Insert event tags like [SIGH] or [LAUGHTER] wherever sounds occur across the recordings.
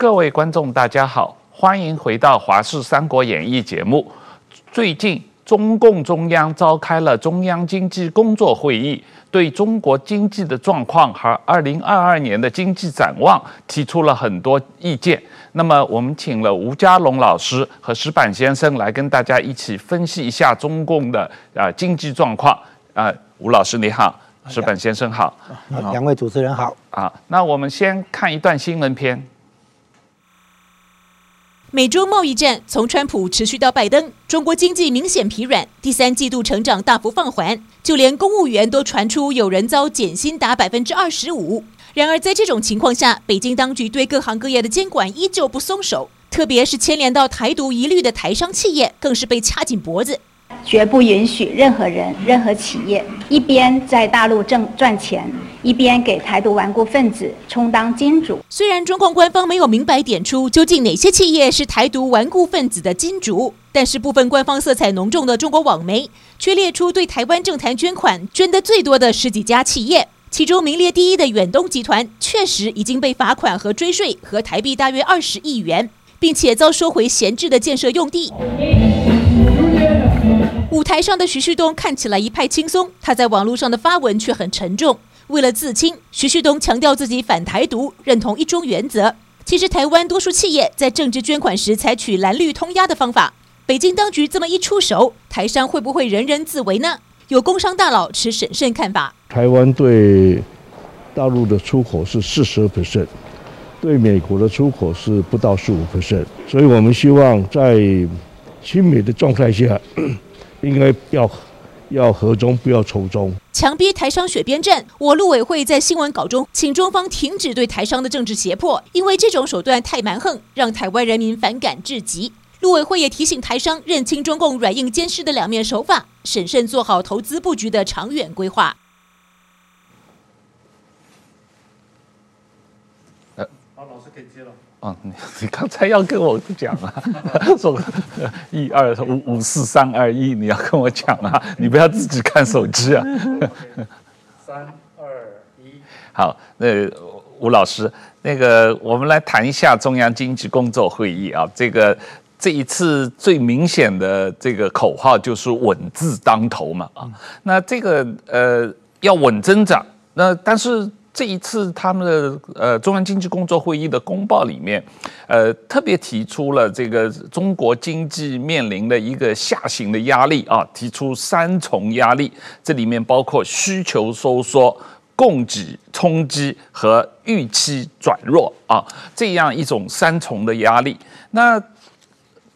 各位观众，大家好，欢迎回到《华视三国演义》节目。最近，中共中央召开了中央经济工作会议，对中国经济的状况和二零二二年的经济展望提出了很多意见。那么，我们请了吴家龙老师和石板先生来跟大家一起分析一下中共的啊经济状况。啊，吴老师你好。石板先生好，两位主持人好啊。那我们先看一段新闻片。美中贸易战从川普持续到拜登，中国经济明显疲软，第三季度成长大幅放缓，就连公务员都传出有人遭减薪达百分之二十五。然而，在这种情况下，北京当局对各行各业的监管依旧不松手，特别是牵连到台独疑虑的台商企业，更是被掐紧脖子。绝不允许任何人、任何企业一边在大陆挣赚钱，一边给台独顽固分子充当金主。虽然中共官方没有明白点出究竟哪些企业是台独顽固分子的金主，但是部分官方色彩浓重的中国网媒却列出对台湾政坛捐款捐得最多的十几家企业，其中名列第一的远东集团确实已经被罚款和追税，和台币大约二十亿元，并且遭收回闲置的建设用地。舞台上的徐旭东看起来一派轻松，他在网络上的发文却很沉重。为了自清，徐旭东强调自己反台独，认同一中原则。其实台湾多数企业在政治捐款时采取蓝绿通押的方法。北京当局这么一出手，台商会不会人人自危呢？有工商大佬持审慎看法。台湾对大陆的出口是四十 percent，对美国的出口是不到十五 percent，所以我们希望在亲美的状态下。应该要要和中，不要仇中。强逼台商选边站，我陆委会在新闻稿中请中方停止对台商的政治胁迫，因为这种手段太蛮横，让台湾人民反感至极。陆委会也提醒台商认清中共软硬兼施的两面手法，审慎做好投资布局的长远规划。呃，好，老师可以接了。哦，你你刚才要跟我讲啊，说一二五五四三二一，你要跟我讲啊，你不要自己看手机啊。[LAUGHS] 三二一，好，那、吴老师，那个我们来谈一下中央经济工作会议啊，这个这一次最明显的这个口号就是稳字当头嘛啊，那这个呃要稳增长，那但是。这一次他们的呃中央经济工作会议的公报里面，呃特别提出了这个中国经济面临的一个下行的压力啊，提出三重压力，这里面包括需求收缩、供给冲击和预期转弱啊，这样一种三重的压力。那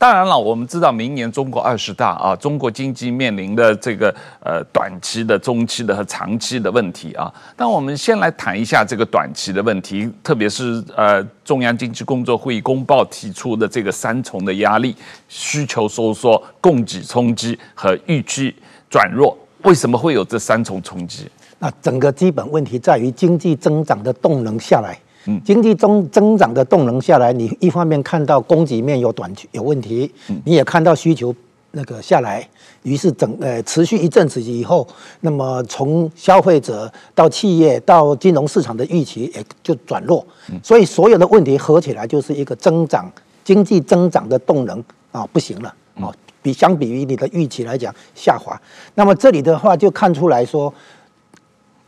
当然了，我们知道明年中国二十大啊，中国经济面临的这个呃短期的、中期的和长期的问题啊。但我们先来谈一下这个短期的问题，特别是呃中央经济工作会议公报提出的这个三重的压力：需求收缩、供给冲击和预期转弱。为什么会有这三重冲击？那整个基本问题在于经济增长的动能下来。经济增增长的动能下来，你一方面看到供给面有短缺有问题，你也看到需求那个下来，于是整呃持续一阵子以后，那么从消费者到企业到金融市场的预期也就转弱，所以所有的问题合起来就是一个增长经济增长的动能啊不行了啊，比相比于你的预期来讲下滑，那么这里的话就看出来说。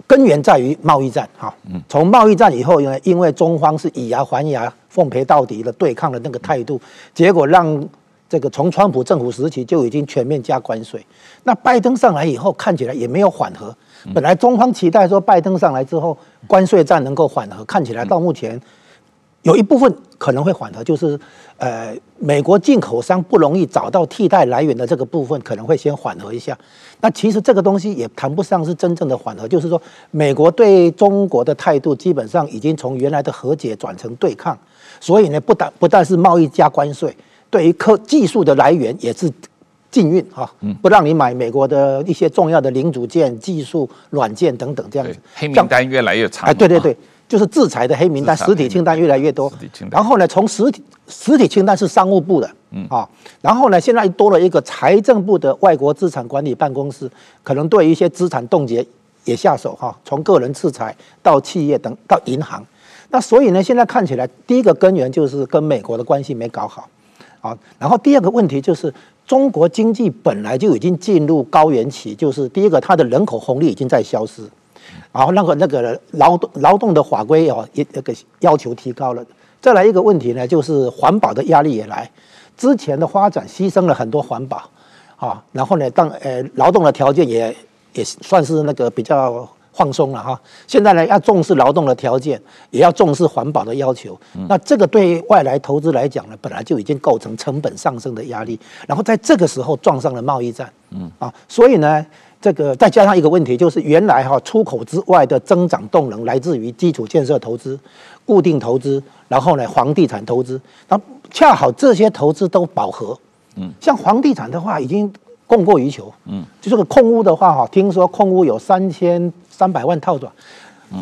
根源在于贸易战，哈，从贸易战以后，因为因为中方是以牙还牙、奉陪到底的对抗的那个态度，结果让这个从川普政府时期就已经全面加关税。那拜登上来以后，看起来也没有缓和。本来中方期待说拜登上来之后，关税战能够缓和，看起来到目前。有一部分可能会缓和，就是呃，美国进口商不容易找到替代来源的这个部分可能会先缓和一下。那其实这个东西也谈不上是真正的缓和，就是说美国对中国的态度基本上已经从原来的和解转成对抗。所以呢，不但不但是贸易加关税，对于科技术的来源也是禁运哈，不让你买美国的一些重要的零组件、技术、软件等等这样子。黑名单越来越长。哎，对对对。就是制裁的黑名单，实体清单越来越多。然后呢，从实体实体清单是商务部的，嗯。啊，然后呢，现在多了一个财政部的外国资产管理办公室，可能对一些资产冻结也下手哈，从个人制裁到企业等到银行，那所以呢，现在看起来，第一个根源就是跟美国的关系没搞好，啊，然后第二个问题就是中国经济本来就已经进入高原期，就是第一个它的人口红利已经在消失，然后那个那个劳动劳动的法规哦，也那个要求提高了，再来一个问题呢，就是环保的压力也来，之前的发展牺牲了很多环保，啊，然后呢，当呃劳动的条件也也算是那个比较。放松了哈，现在呢要重视劳动的条件，也要重视环保的要求。那这个对外来投资来讲呢，本来就已经构成成本上升的压力，然后在这个时候撞上了贸易战，嗯啊，所以呢，这个再加上一个问题，就是原来哈出口之外的增长动能来自于基础建设投资、固定投资，然后呢房地产投资，那恰好这些投资都饱和，嗯，像房地产的话已经供过于求，嗯，就这个空屋的话哈，听说空屋有三千。三百万套装，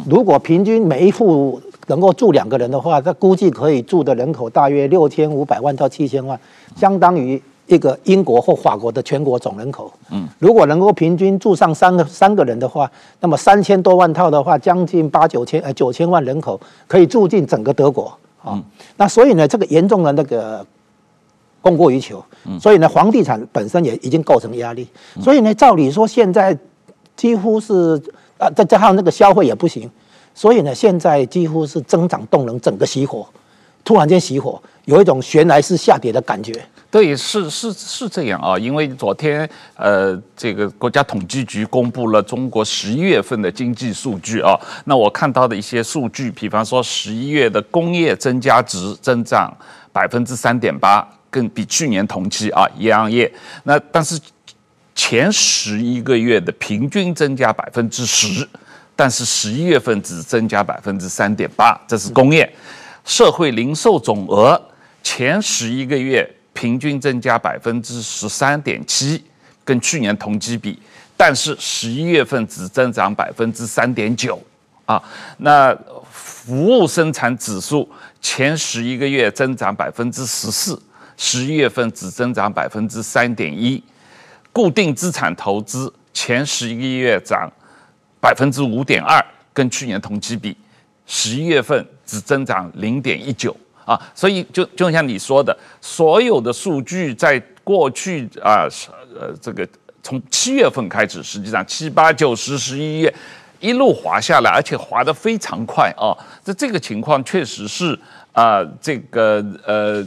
如果平均每一户能够住两个人的话，那估计可以住的人口大约六千五百万到七千万，相当于一个英国或法国的全国总人口。嗯，如果能够平均住上三个三个人的话，那么三千多万套的话，将近八九千呃九千万人口可以住进整个德国。啊，那所以呢，这个严重的那个供过于求，所以呢，房地产本身也已经构成压力。所以呢，照理说现在几乎是。啊，再加上那个消费也不行，所以呢，现在几乎是增长动能整个熄火，突然间熄火，有一种悬崖式下跌的感觉。对，是是是这样啊，因为昨天呃，这个国家统计局公布了中国十一月份的经济数据啊，那我看到的一些数据，比方说十一月的工业增加值增长百分之三点八，更比去年同期啊一样业，那但是。前十一个月的平均增加百分之十，但是十一月份只增加百分之三点八，这是工业。社会零售总额前十一个月平均增加百分之十三点七，跟去年同期比，但是十一月份只增长百分之三点九啊。那服务生产指数前十一个月增长百分之十四，十一月份只增长百分之三点一。固定资产投资前十一个月涨百分之五点二，跟去年同期比，十一月份只增长零点一九啊，所以就就像你说的，所有的数据在过去啊，呃，这个从七月份开始，实际上七八九十十一月一路滑下来，而且滑得非常快啊，这这个情况确实是啊，这个呃。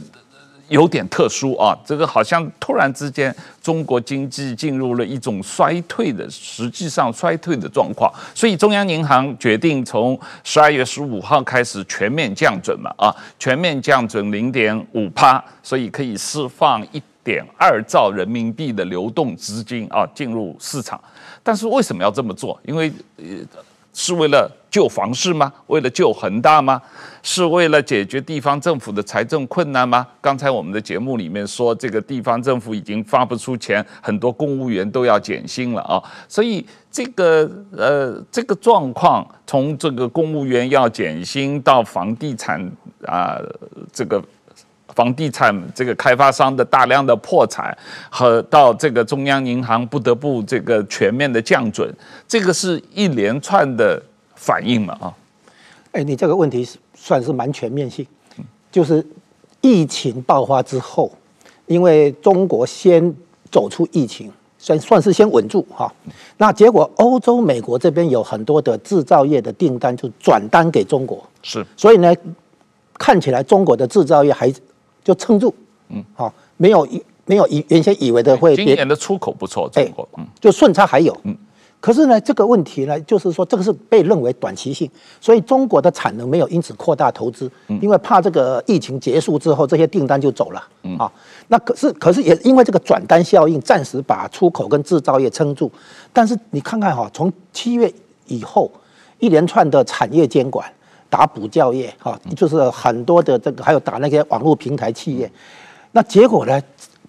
有点特殊啊，这个好像突然之间中国经济进入了一种衰退的，实际上衰退的状况，所以中央银行决定从十二月十五号开始全面降准嘛，啊，全面降准零点五趴，所以可以释放一点二兆人民币的流动资金啊进入市场，但是为什么要这么做？因为呃。是为了救房市吗？为了救恒大吗？是为了解决地方政府的财政困难吗？刚才我们的节目里面说，这个地方政府已经发不出钱，很多公务员都要减薪了啊。所以这个呃，这个状况，从这个公务员要减薪到房地产啊、这个。房地产这个开发商的大量的破产，和到这个中央银行不得不这个全面的降准，这个是一连串的反应嘛啊？哎，你这个问题算是蛮全面性，就是疫情爆发之后，因为中国先走出疫情，算算是先稳住哈，那结果欧洲、美国这边有很多的制造业的订单就转单给中国，是，所以呢，看起来中国的制造业还。就撑住，嗯，好，没有没有以原先以为的会，今年的出口不错，中国，嗯，就顺差还有，嗯，可是呢，这个问题呢，就是说这个是被认为短期性，所以中国的产能没有因此扩大投资，因为怕这个疫情结束之后这些订单就走了，嗯。啊，那可是可是也因为这个转单效应，暂时把出口跟制造业撑住，但是你看看哈，从七月以后一连串的产业监管。打补教业，哈，就是很多的这个，还有打那些网络平台企业，那结果呢，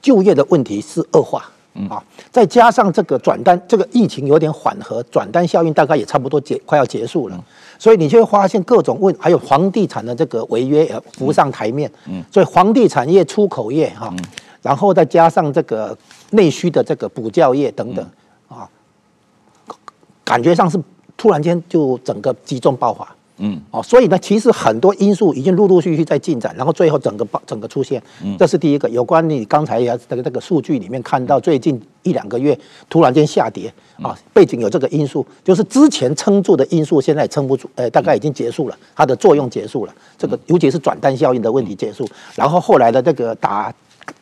就业的问题是恶化，啊，再加上这个转单，这个疫情有点缓和，转单效应大概也差不多结快要结束了，所以你就会发现各种问，还有房地产的这个违约浮上台面，所以房地产业、出口业，哈，然后再加上这个内需的这个补教业等等，啊，感觉上是突然间就整个集中爆发。嗯，哦，所以呢，其实很多因素已经陆陆续续在进展，然后最后整个整个出现，嗯，这是第一个。有关你刚才也这个那个数据里面看到，最近一两个月突然间下跌，啊，背景有这个因素，就是之前撑住的因素现在撑不住，呃，大概已经结束了，它的作用结束了，这个尤其是转单效应的问题结束，然后后来的这个打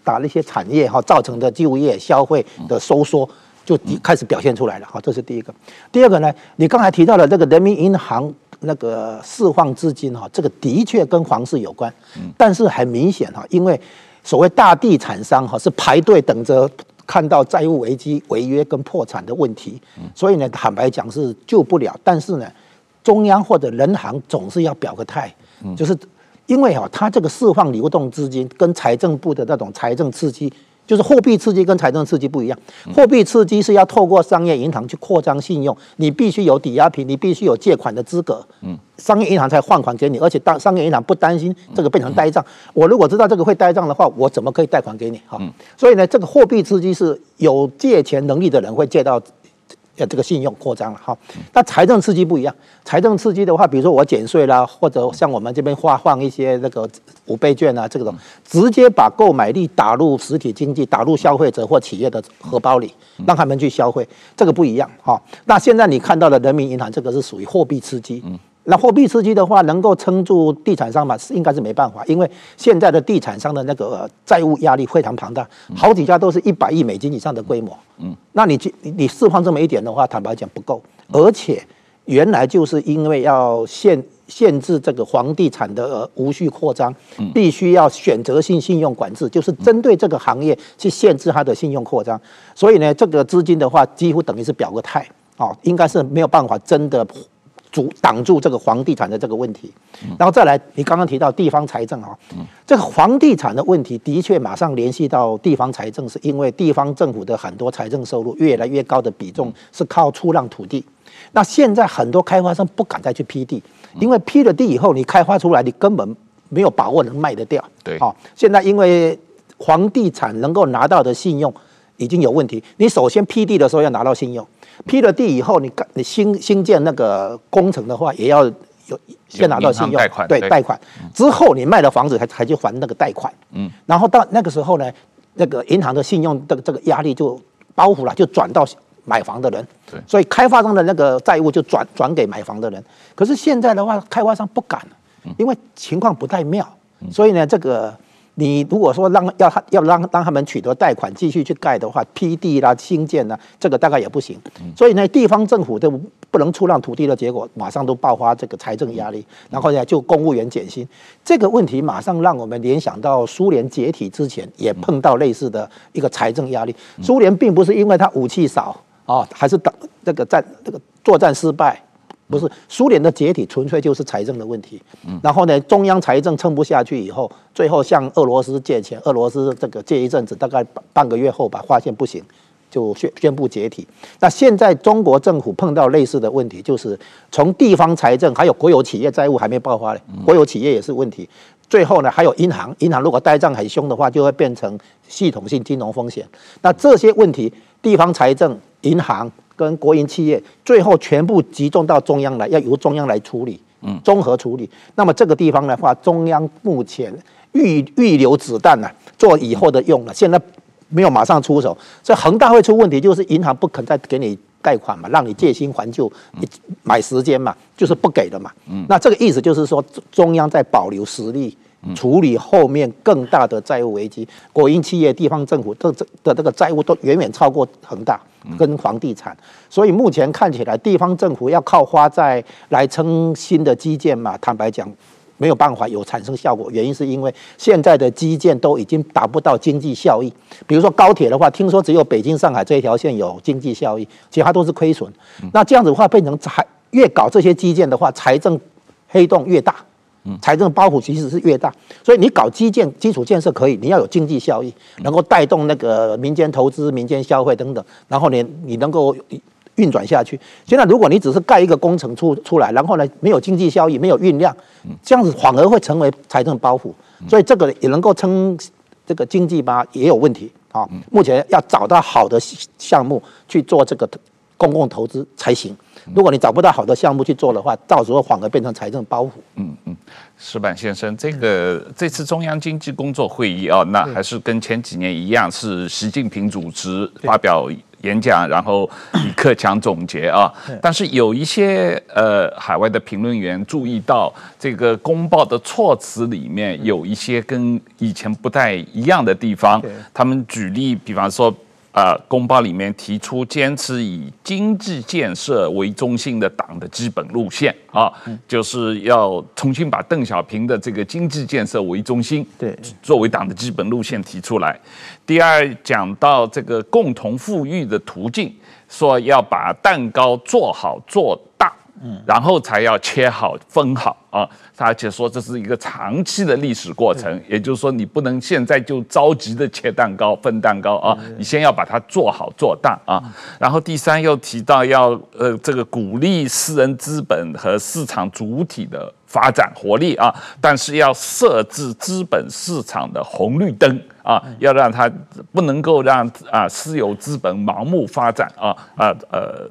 打那些产业哈造成的就业消费的收缩。就开始表现出来了，好，这是第一个。第二个呢，你刚才提到的这个人民银行那个释放资金哈，这个的确跟房市有关，但是很明显哈，因为所谓大地产商哈是排队等着看到债务危机、违约跟破产的问题，所以呢，坦白讲是救不了。但是呢，中央或者人行总是要表个态，就是因为哈，它这个释放流动资金跟财政部的那种财政刺激。就是货币刺激跟财政刺激不一样，货币刺激是要透过商业银行去扩张信用，你必须有抵押品，你必须有借款的资格，嗯，商业银行才换款给你，而且当商业银行不担心这个变成呆账，我如果知道这个会呆账的话，我怎么可以贷款给你？哈，所以呢，这个货币刺激是有借钱能力的人会借到。呃，这个信用扩张了哈，那财政刺激不一样。财政刺激的话，比如说我减税啦，或者像我们这边发放一些那个五倍券啊，这种直接把购买力打入实体经济，打入消费者或企业的荷包里，让他们去消费，这个不一样哈。那现在你看到的人民银行这个是属于货币刺激。那货币刺激的话，能够撑住地产商嘛？是应该是没办法，因为现在的地产商的那个债务压力非常庞大，好几家都是一百亿美金以上的规模。嗯，那你你释放这么一点的话，坦白讲不够，而且原来就是因为要限限制这个房地产的无序扩张，必须要选择性信用管制，就是针对这个行业去限制它的信用扩张，所以呢，这个资金的话，几乎等于是表个态哦，应该是没有办法真的。阻挡住这个房地产的这个问题，然后再来，你刚刚提到地方财政啊，这个房地产的问题的确马上联系到地方财政，是因为地方政府的很多财政收入越来越高的比重是靠出让土地。那现在很多开发商不敢再去批地，因为批了地以后，你开发出来你根本没有把握能卖得掉。对，好，现在因为房地产能够拿到的信用已经有问题，你首先批地的时候要拿到信用。批了地以后，你你新新建那个工程的话，也要有先拿到信用，对贷款。之后你卖了房子，才才去还那个贷款。嗯，然后到那个时候呢，那个银行的信用的这个压力就包袱了，就转到买房的人。对，所以开发商的那个债务就转转给买房的人。可是现在的话，开发商不敢，因为情况不太妙。所以呢，这个。你如果说让要他要让让他们取得贷款继续去盖的话，批地啦、新建啦，这个大概也不行。所以呢，地方政府都不能出让土地的结果，马上都爆发这个财政压力，然后呢，就公务员减薪这个问题，马上让我们联想到苏联解体之前也碰到类似的一个财政压力。苏联并不是因为它武器少啊，还是等这个战这个作战失败。不是苏联的解体，纯粹就是财政的问题。然后呢，中央财政撑不下去以后，最后向俄罗斯借钱。俄罗斯这个借一阵子，大概半个月后吧，发现不行，就宣宣布解体。那现在中国政府碰到类似的问题，就是从地方财政还有国有企业债务还没爆发嘞，国有企业也是问题。最后呢，还有银行，银行如果呆账很凶的话，就会变成系统性金融风险。那这些问题，地方财政、银行。跟国营企业最后全部集中到中央来，要由中央来处理，嗯，综合处理。那么这个地方的话，中央目前预预留子弹呢，做以后的用了。现在没有马上出手，所以恒大会出问题，就是银行不肯再给你贷款嘛，让你借新还旧，买时间嘛，就是不给的嘛。嗯，那这个意思就是说，中央在保留实力。处理后面更大的债务危机，国营企业、地方政府的这的这个债务都远远超过恒大跟房地产，所以目前看起来，地方政府要靠花债来撑新的基建嘛，坦白讲没有办法有产生效果。原因是因为现在的基建都已经达不到经济效益，比如说高铁的话，听说只有北京、上海这一条线有经济效益，其他都是亏损。那这样子的话，变成财越搞这些基建的话，财政黑洞越大。财政包袱其实是越大，所以你搞基建、基础建设可以，你要有经济效益，能够带动那个民间投资、民间消费等等，然后你你能够运转下去。现在如果你只是盖一个工程出出来，然后呢没有经济效益、没有运量，这样子反而会成为财政包袱，所以这个也能够称这个经济吧，也有问题。啊。目前要找到好的项目去做这个公共投资才行。如果你找不到好的项目去做的话，到时候反而变成财政包袱。嗯嗯，石板先生，这个这次中央经济工作会议啊，那还是跟前几年一样，是习近平主持发表演讲，然后李克强总结啊。但是有一些呃海外的评论员注意到，这个公报的措辞里面有一些跟以前不太一样的地方。他们举例，比方说。呃，公报里面提出坚持以经济建设为中心的党的基本路线啊，就是要重新把邓小平的这个经济建设为中心，对，作为党的基本路线提出来。第二，讲到这个共同富裕的途径，说要把蛋糕做好做大。嗯，然后才要切好分好啊，而且说这是一个长期的历史过程，也就是说你不能现在就着急的切蛋糕分蛋糕啊，你先要把它做好做大啊。然后第三又提到要呃这个鼓励私人资本和市场主体的发展活力啊，但是要设置资本市场的红绿灯啊，要让它不能够让啊私有资本盲目发展啊啊呃，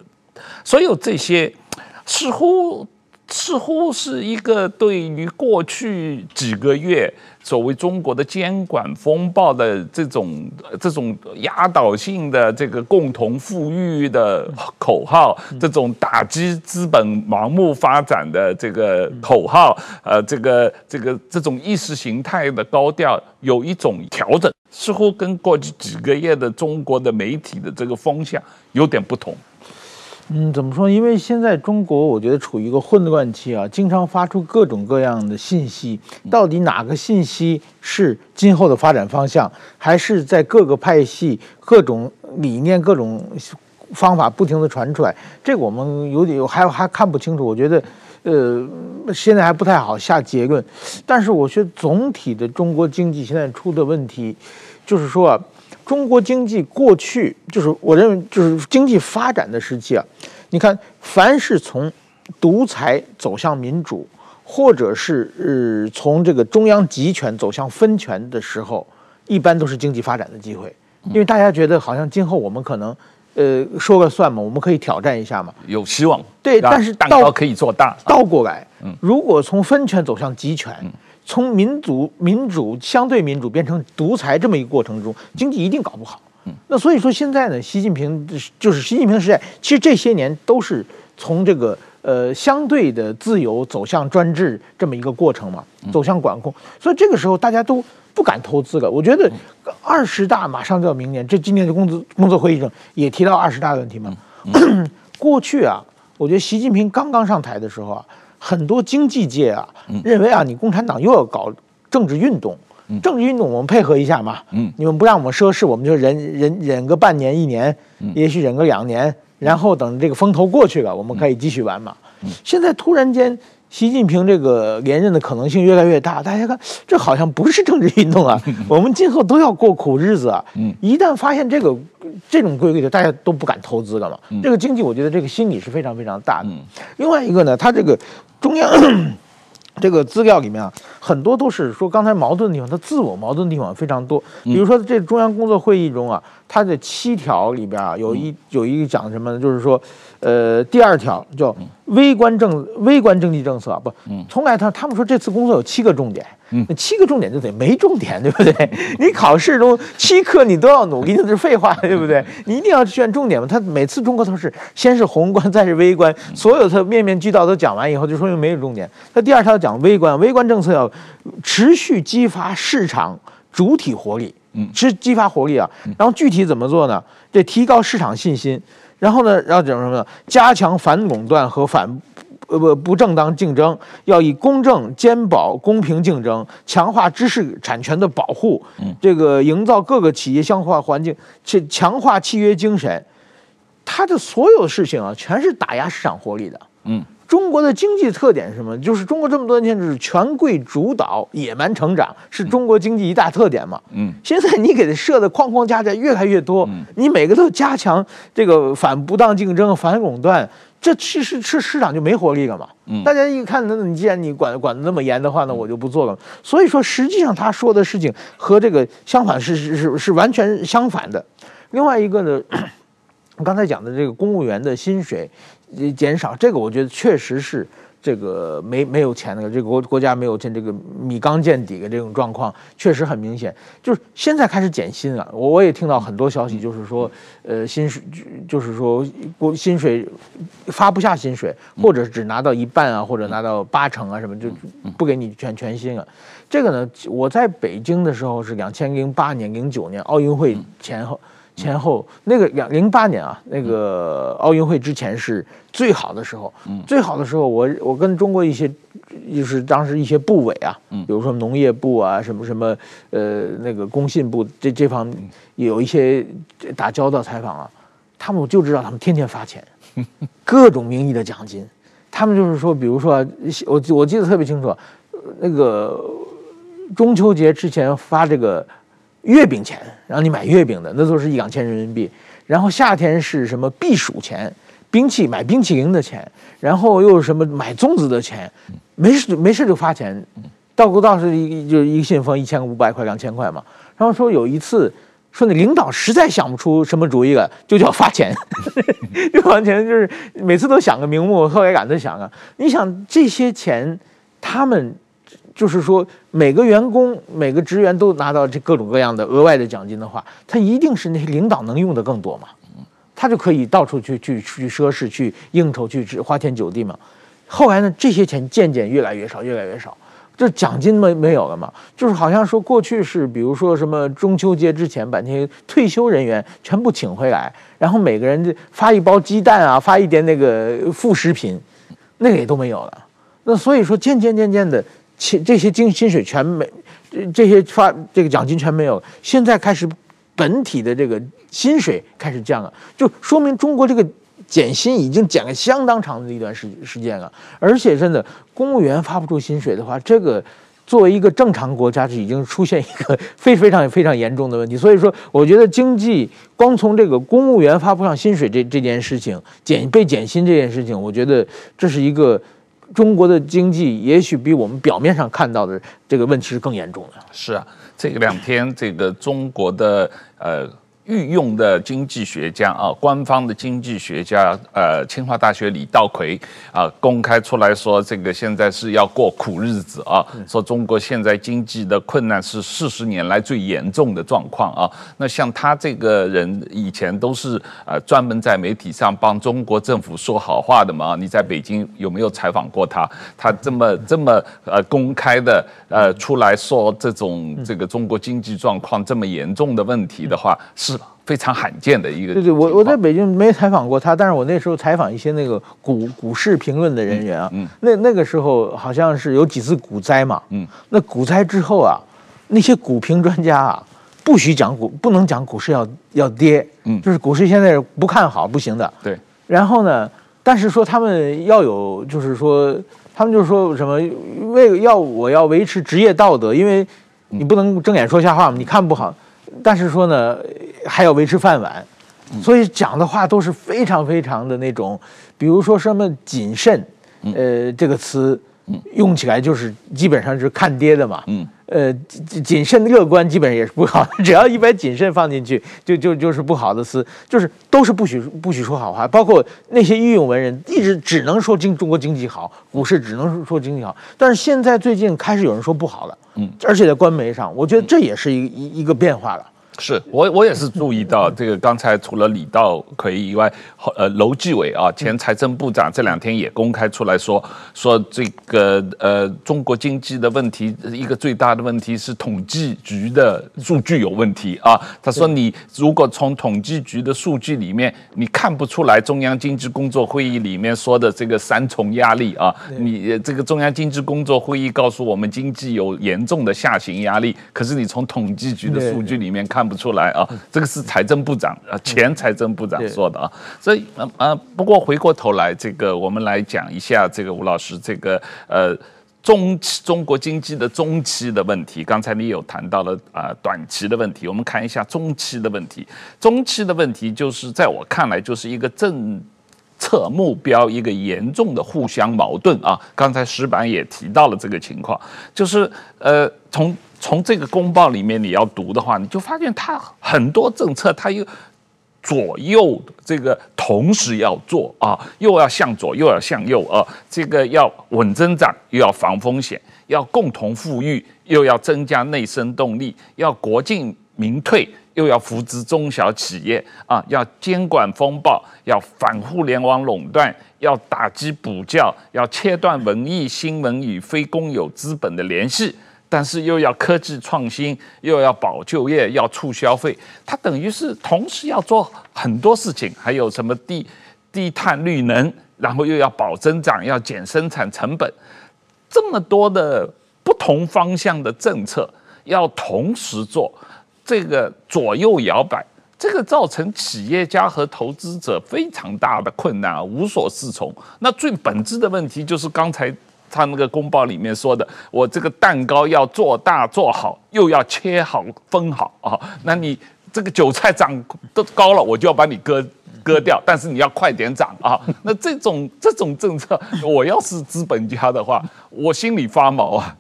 所有这些。似乎似乎是一个对于过去几个月所谓中国的监管风暴的这种这种压倒性的这个共同富裕的口号，这种打击资本盲目发展的这个口号，呃，这个这个这种意识形态的高调有一种调整，似乎跟过去几个月的中国的媒体的这个风向有点不同。嗯，怎么说？因为现在中国，我觉得处于一个混乱期啊，经常发出各种各样的信息。到底哪个信息是今后的发展方向，还是在各个派系、各种理念、各种方法不停地传出来？这个我们有点还还看不清楚。我觉得，呃，现在还不太好下结论。但是，我觉得总体的中国经济现在出的问题，就是说啊。中国经济过去就是我认为就是经济发展的时期啊，你看，凡是从独裁走向民主，或者是呃从这个中央集权走向分权的时候，一般都是经济发展的机会，因为大家觉得好像今后我们可能呃说个算嘛，我们可以挑战一下嘛，有希望。对，但是蛋糕可以做大，倒过来，如果从分权走向集权。从民主、民主相对民主变成独裁这么一个过程中，经济一定搞不好。那所以说现在呢，习近平就是习近平时代，其实这些年都是从这个呃相对的自由走向专制这么一个过程嘛，走向管控。所以这个时候大家都不敢投资了。我觉得二十大马上就要明年，这今年的工作工作会议上也提到二十大的问题嘛。[COUGHS] 过去啊，我觉得习近平刚刚上台的时候啊。很多经济界啊，认为啊，你共产党又要搞政治运动，政治运动我们配合一下嘛，你们不让我们涉事，我们就忍忍忍个半年一年，也许忍个两年，然后等这个风头过去了，我们可以继续玩嘛。现在突然间。习近平这个连任的可能性越来越大，大家看，这好像不是政治运动啊！[LAUGHS] 我们今后都要过苦日子啊！一旦发现这个这种规律，大家都不敢投资了嘛。这个经济，我觉得这个心理是非常非常大的。另外一个呢，他这个中央 [CLEARS THROAT] 这个资料里面啊，很多都是说刚才矛盾的地方，他自我矛盾的地方非常多。比如说这中央工作会议中啊，他的七条里边啊，有一有一个讲什么呢？就是说，呃，第二条叫。微观政微观经济政策不，从来他他们说这次工作有七个重点，那七个重点就得没重点，[LAUGHS] 对不对？你考试中七科你都要努力，那是废话，[LAUGHS] 对不对？你一定要选重点嘛。他每次中国都是先是宏观，再是微观，所有他面面俱到都讲完以后，就说明没有重点。他第二条讲微观，微观政策要持续激发市场主体活力，嗯，是激发活力啊。然后具体怎么做呢？这提高市场信心。然后呢，要讲什么呢？加强反垄断和反呃不不正当竞争，要以公正、兼保、公平竞争，强化知识产权的保护，这个营造各个企业相互环境，去强化契约精神。他的所有事情啊，全是打压市场活力的。嗯。中国的经济特点是什么？就是中国这么多年就是权贵主导、野蛮成长，是中国经济一大特点嘛。嗯，现在你给它设的框框架架越来越多，你每个都加强这个反不当竞争、反垄断，这其实市市场就没活力了嘛。嗯，大家一看，那你既然你管管的那么严的话，那我就不做了。所以说，实际上他说的事情和这个相反是是是是完全相反的。另外一个呢，[COUGHS] 刚才讲的这个公务员的薪水减少，这个我觉得确实是。这个没没有钱的，这个国国家没有钱，这个米缸见底的这种状况确实很明显。就是现在开始减薪了，我我也听到很多消息，就是说，呃，薪水就是说国薪水发不下薪水，或者只拿到一半啊，或者拿到八成啊什么，就不给你全全薪了。这个呢，我在北京的时候是两千零八年、零九年奥运会前后。前后那个两零八年啊，那个奥运会之前是最好的时候，嗯，最好的时候我，我我跟中国一些，就是当时一些部委啊，嗯，比如说农业部啊，什么什么，呃，那个工信部这这方有一些打交道采访啊，他们我就知道他们天天发钱，[LAUGHS] 各种名义的奖金，他们就是说，比如说我我记得特别清楚，那个中秋节之前发这个。月饼钱，让你买月饼的，那都是一两千人民币。然后夏天是什么避暑钱，冰淇买冰淇淋的钱，然后又什么买粽子的钱，没事没事就发钱，到过道是一就一个信封一千五百块两千块嘛。然后说有一次说那领导实在想不出什么主意了，就叫发钱，[LAUGHS] 就发钱就是每次都想个名目，后来赶着想啊。你想这些钱，他们。就是说，每个员工、每个职员都拿到这各种各样的额外的奖金的话，他一定是那些领导能用的更多嘛，他就可以到处去去去奢侈、去应酬、去花天酒地嘛。后来呢，这些钱渐渐越来越少，越来越少，这奖金没没有了嘛？就是好像说过去是，比如说什么中秋节之前把那些退休人员全部请回来，然后每个人发一包鸡蛋啊，发一点那个副食品，那个也都没有了。那所以说，渐渐渐渐的。钱这些金薪水全没，这些发这个奖金全没有。现在开始，本体的这个薪水开始降了，就说明中国这个减薪已经减了相当长的一段时时间了。而且真的，公务员发不出薪水的话，这个作为一个正常国家，是已经出现一个非非常非常严重的问题。所以说，我觉得经济光从这个公务员发不上薪水这这件事情，减被减薪这件事情，我觉得这是一个。中国的经济也许比我们表面上看到的这个问题是更严重的。是啊，这个两天这个中国的呃。御用的经济学家啊，官方的经济学家，呃，清华大学李稻葵啊，公开出来说，这个现在是要过苦日子啊，说中国现在经济的困难是四十年来最严重的状况啊。那像他这个人以前都是呃专门在媒体上帮中国政府说好话的嘛。你在北京有没有采访过他？他这么这么呃公开的呃出来说这种这个中国经济状况这么严重的问题的话是。非常罕见的一个。对对，我我在北京没采访过他，但是我那时候采访一些那个股股市评论的人员啊，嗯，那那个时候好像是有几次股灾嘛，嗯，那股灾之后啊，那些股评专家啊，不许讲股，不能讲股市要要跌，嗯，就是股市现在不看好不行的，对。然后呢，但是说他们要有，就是说他们就是说什么为要我要维持职业道德，因为你不能睁眼说瞎话嘛，你看不好。但是说呢，还要维持饭碗，所以讲的话都是非常非常的那种，比如说什么谨慎，呃，这个词用起来就是基本上是看跌的嘛，嗯，呃，谨慎乐观基本上也是不好的，只要一把谨慎放进去，就就就是不好的词，就是都是不许不许说好话，包括那些御用文人一直只能说经中国经济好，股市只能说经济好，但是现在最近开始有人说不好了。嗯，而且在官媒上，我觉得这也是一一一个变化了。是我我也是注意到这个，刚才除了李稻葵以外，呃，楼继伟啊，前财政部长这两天也公开出来说，说这个呃，中国经济的问题一个最大的问题是统计局的数据有问题啊。他说，你如果从统计局的数据里面，你看不出来中央经济工作会议里面说的这个三重压力啊，你这个中央经济工作会议告诉我们经济有严重的下行压力，可是你从统计局的数据里面看。不出来啊，这个是财政部长啊，前财政部长说的啊，所以呃呃，不过回过头来，这个我们来讲一下这个吴老师这个呃中期中国经济的中期的问题。刚才你有谈到了啊短期的问题，我们看一下中期的问题。中期的问题就是在我看来就是一个政策目标一个严重的互相矛盾啊。刚才石板也提到了这个情况，就是呃从。从这个公报里面你要读的话，你就发现它很多政策，它又左右这个同时要做啊，又要向左又要向右啊，这个要稳增长又要防风险，要共同富裕又要增加内生动力，要国进民退又要扶植中小企业啊，要监管风暴，要反互联网垄断，要打击补教，要切断文艺新闻与非公有资本的联系。但是又要科技创新，又要保就业，要促消费，它等于是同时要做很多事情，还有什么低低碳绿能，然后又要保增长，要减生产成本，这么多的不同方向的政策要同时做，这个左右摇摆，这个造成企业家和投资者非常大的困难，无所适从。那最本质的问题就是刚才。他那个公报里面说的，我这个蛋糕要做大做好，又要切好分好啊。那你这个韭菜长都高了，我就要把你割割掉，但是你要快点长啊。[LAUGHS] 那这种这种政策，我要是资本家的话，我心里发毛啊。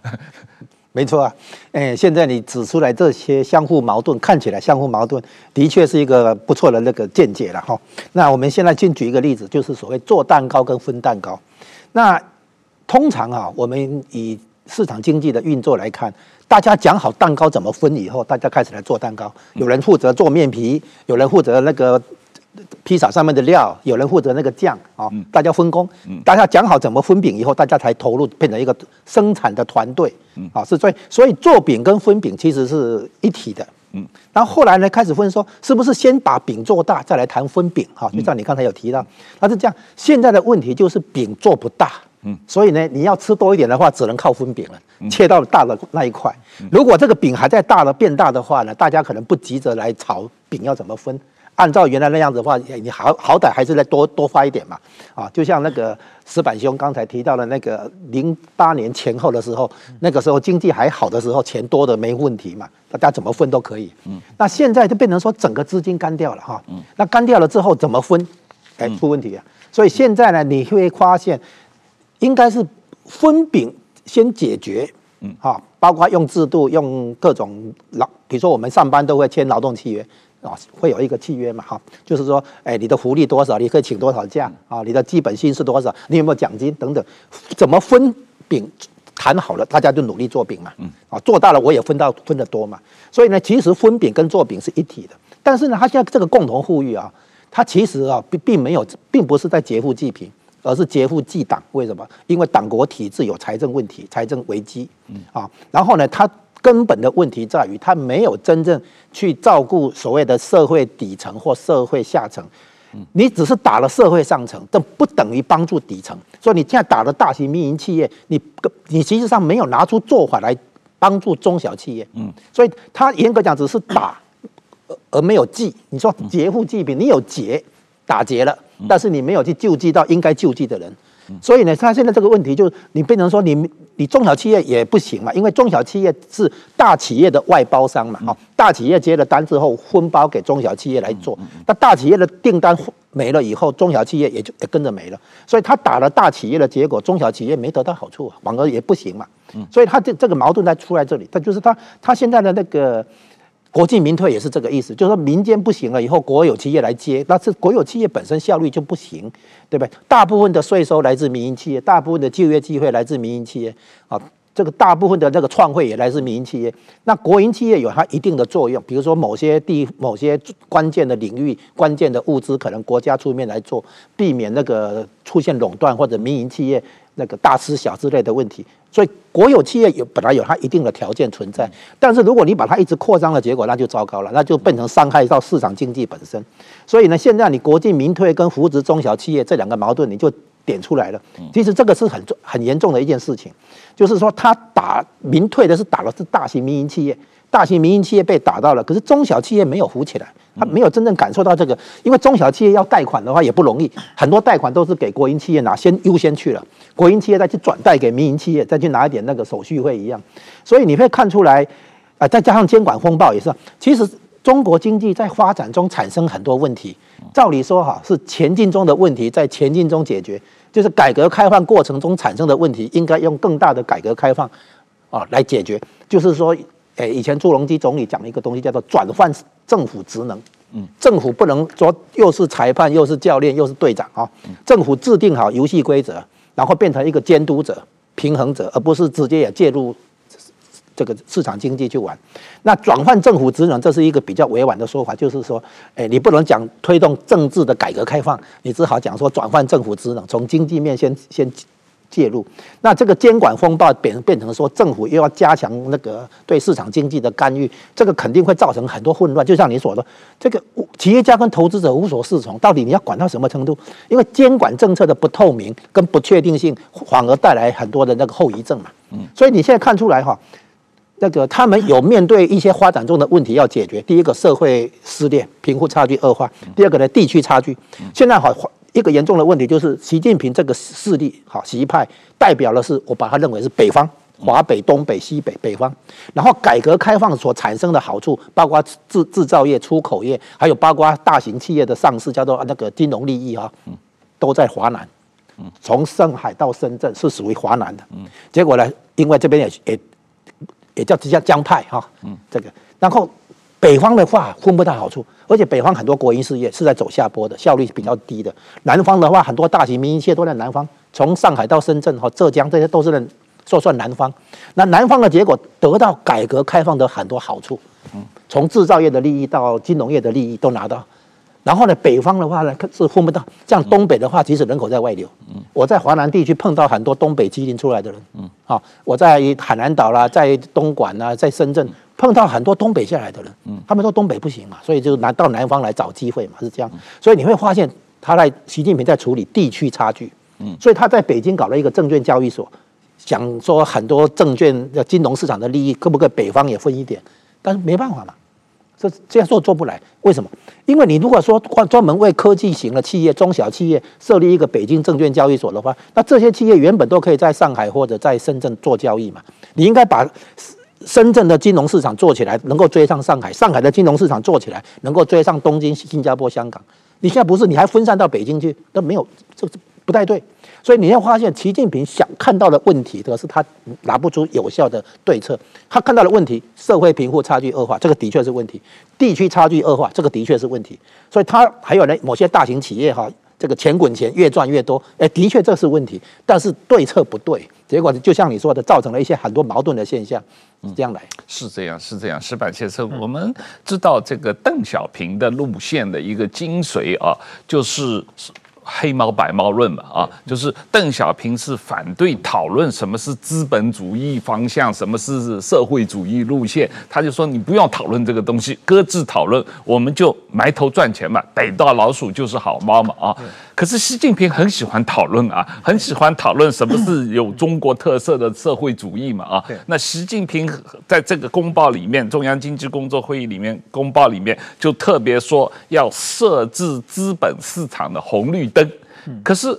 没错啊，哎，现在你指出来这些相互矛盾，看起来相互矛盾，的确是一个不错的那个见解了哈。那我们现在先举一个例子，就是所谓做蛋糕跟分蛋糕，那。通常啊，我们以市场经济的运作来看，大家讲好蛋糕怎么分以后，大家开始来做蛋糕。有人负责做面皮，有人负责那个披萨上面的料，有人负责那个酱啊。大家分工，大家讲好怎么分饼以后，大家才投入变成一个生产的团队。啊，是所以所以做饼跟分饼其实是一体的。嗯，然后后来呢，开始分说是不是先把饼做大，再来谈分饼？哈，就像你刚才有提到，它是这样。现在的问题就是饼做不大。嗯，所以呢，你要吃多一点的话，只能靠分饼了，切到大的那一块。如果这个饼还在大的变大的话呢，大家可能不急着来炒饼要怎么分。按照原来那样子的话，你好好歹还是再多多发一点嘛。啊，就像那个石板兄刚才提到的那个零八年前后的时候，那个时候经济还好的时候，钱多的没问题嘛，大家怎么分都可以。嗯，那现在就变成说整个资金干掉了哈。嗯，那干掉了之后怎么分？哎，出问题啊。所以现在呢，你会发现。应该是分饼先解决，嗯，哈，包括用制度，用各种劳，比如说我们上班都会签劳动契约，啊，会有一个契约嘛，哈，就是说，哎，你的福利多少，你可以请多少假，啊，你的基本薪是多少，你有没有奖金等等，怎么分饼谈好了，大家就努力做饼嘛，嗯，啊，做大了我也分到分的多嘛，所以呢，其实分饼跟做饼是一体的，但是呢，他现在这个共同富裕啊，他其实啊并并没有，并不是在劫富济贫。而是劫富济党，为什么？因为党国体制有财政问题、财政危机，嗯啊，然后呢，它根本的问题在于，它没有真正去照顾所谓的社会底层或社会下层。你只是打了社会上层，这不等于帮助底层。所以你现在打了大型民营企业，你你实际上没有拿出做法来帮助中小企业。嗯，所以它严格讲只是打，而没有济。你说劫富济贫，你有劫。打劫了，但是你没有去救济到应该救济的人，所以呢，他现在这个问题就是你变成说你你中小企业也不行嘛，因为中小企业是大企业的外包商嘛，哈，大企业接了单之后分包给中小企业来做，那大企业的订单没了以后，中小企业也就也跟着没了，所以他打了大企业的结果，中小企业没得到好处，反而也不行嘛，所以他这这个矛盾在出来这里，他就是他他现在的那个。国进民退也是这个意思，就是说民间不行了以后，国有企业来接，那是国有企业本身效率就不行，对不对？大部分的税收来自民营企业，大部分的就业机会来自民营企业，啊，这个大部分的这个创汇也来自民营企业。那国营企业有它一定的作用，比如说某些地、某些关键的领域、关键的物资，可能国家出面来做，避免那个出现垄断或者民营企业。那个大吃小之类的问题，所以国有企业有本来有它一定的条件存在，但是如果你把它一直扩张的结果，那就糟糕了，那就变成伤害到市场经济本身。所以呢，现在你国进民退跟扶植中小企业这两个矛盾，你就点出来了。其实这个是很重、很严重的一件事情，就是说他打民退的是打的是大型民营企业。大型民营企业被打到了，可是中小企业没有扶起来，他没有真正感受到这个，因为中小企业要贷款的话也不容易，很多贷款都是给国营企业拿，先优先去了，国营企业再去转贷给民营企业，再去拿一点那个手续费一样，所以你会看出来，啊，再加上监管风暴也是，其实中国经济在发展中产生很多问题，照理说哈是前进中的问题，在前进中解决，就是改革开放过程中产生的问题，应该用更大的改革开放啊来解决，就是说。哎，以前朱镕基总理讲了一个东西，叫做转换政府职能嗯，政府不能说又是裁判又是教练又是队长啊，政府制定好游戏规则，然后变成一个监督者、平衡者，而不是直接也介入这个市场经济去玩。那转换政府职能，这是一个比较委婉的说法，就是说，哎，你不能讲推动政治的改革开放，你只好讲说转换政府职能，从经济面先先。介入，那这个监管风暴变变成说政府又要加强那个对市场经济的干预，这个肯定会造成很多混乱。就像你所说的，这个企业家跟投资者无所适从，到底你要管到什么程度？因为监管政策的不透明跟不确定性，反而带来很多的那个后遗症嘛。嗯，所以你现在看出来哈，那个他们有面对一些发展中的问题要解决。第一个社会撕裂，贫富差距恶化；第二个呢，地区差距。现在好。一个严重的问题就是，习近平这个势力，好，习派代表的是，我把它认为是北方，华北、东北、西北、北方。然后改革开放所产生的好处，包括制制造业、出口业，还有包括大型企业的上市，叫做那个金融利益啊，都在华南。从上海到深圳是属于华南的。结果呢，因为这边也也也叫叫江派哈，这个，然后。北方的话分不到好处，而且北方很多国营事业是在走下坡的，效率比较低的。南方的话，很多大型民营企业都在南方，从上海到深圳和浙江，这些都是在说算南方。那南方的结果得到改革开放的很多好处，从制造业的利益到金融业的利益都拿到。然后呢，北方的话呢是分不到，像东北的话，即使人口在外流，我在华南地区碰到很多东北基因出来的人，好，我在海南岛啦，在东莞啦，在深圳。碰到很多东北下来的人，他们说东北不行嘛，所以就南到南方来找机会嘛，是这样。所以你会发现，他在习近平在处理地区差距，嗯所以他在北京搞了一个证券交易所，想说很多证券的金融市场的利益可不可以北方也分一点，但是没办法嘛，这这样做做不来。为什么？因为你如果说专门为科技型的企业、中小企业设立一个北京证券交易所的话，那这些企业原本都可以在上海或者在深圳做交易嘛，你应该把。深圳的金融市场做起来能够追上上海，上海的金融市场做起来能够追上东京、新加坡、香港。你现在不是，你还分散到北京去，都没有，这不太对。所以你要发现，习近平想看到的问题，可是他拿不出有效的对策。他看到的问题，社会贫富差距恶化，这个的确是问题；地区差距恶化，这个的确是问题。所以他还有呢，某些大型企业哈。这个钱滚钱越赚越多，哎，的确这是问题，但是对策不对，结果就像你说的，造成了一些很多矛盾的现象，是这样来。是这样，是这样。石板先生，我们知道这个邓小平的路线的一个精髓啊，就是。黑猫白猫论嘛，啊，就是邓小平是反对讨论什么是资本主义方向，什么是社会主义路线，他就说你不用讨论这个东西，搁置讨论，我们就埋头赚钱嘛，逮到老鼠就是好猫嘛，啊。可是习近平很喜欢讨论啊，[LAUGHS] 很喜欢讨论什么是有中国特色的社会主义嘛，啊。那习近平在这个公报里面，中央经济工作会议里面公报里面就特别说要设置资本市场的红绿灯。可是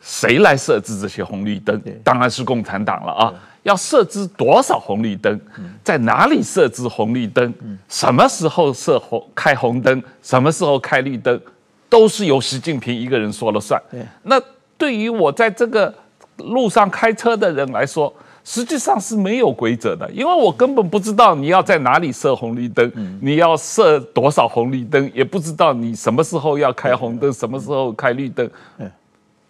谁来设置这些红绿灯？当然是共产党了啊！要设置多少红绿灯？在哪里设置红绿灯？什么时候设红开红灯？什么时候开绿灯？都是由习近平一个人说了算。那对于我在这个路上开车的人来说，实际上是没有规则的，因为我根本不知道你要在哪里设红绿灯，你要设多少红绿灯，也不知道你什么时候要开红灯，什么时候开绿灯。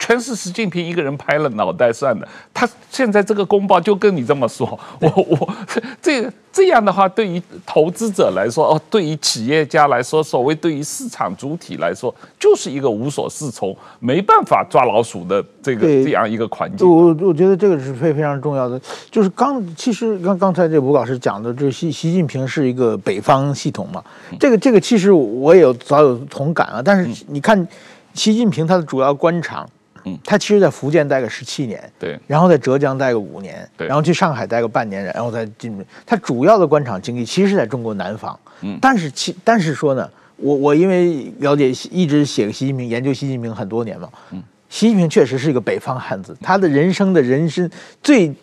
全是习近平一个人拍了脑袋算的。他现在这个公报就跟你这么说，我 [LAUGHS] 我这这样的话，对于投资者来说，哦，对于企业家来说，所谓对于市场主体来说，就是一个无所适从、没办法抓老鼠的这个这样一个环境。我我觉得这个是非非常重要的。就是刚其实刚刚才这吴老师讲的，就是习习近平是一个北方系统嘛。这个这个其实我也有早有同感啊。但是你看，习近平他的主要官场。嗯，他其实在福建待个十七年，对，然后在浙江待个五年，对，然后去上海待个半年，然后再进。他主要的官场经历其实是在中国南方，嗯，但是其但是说呢，我我因为了解一直写个习近平，研究习近平很多年嘛，嗯，习近平确实是一个北方汉子，他的人生的人生最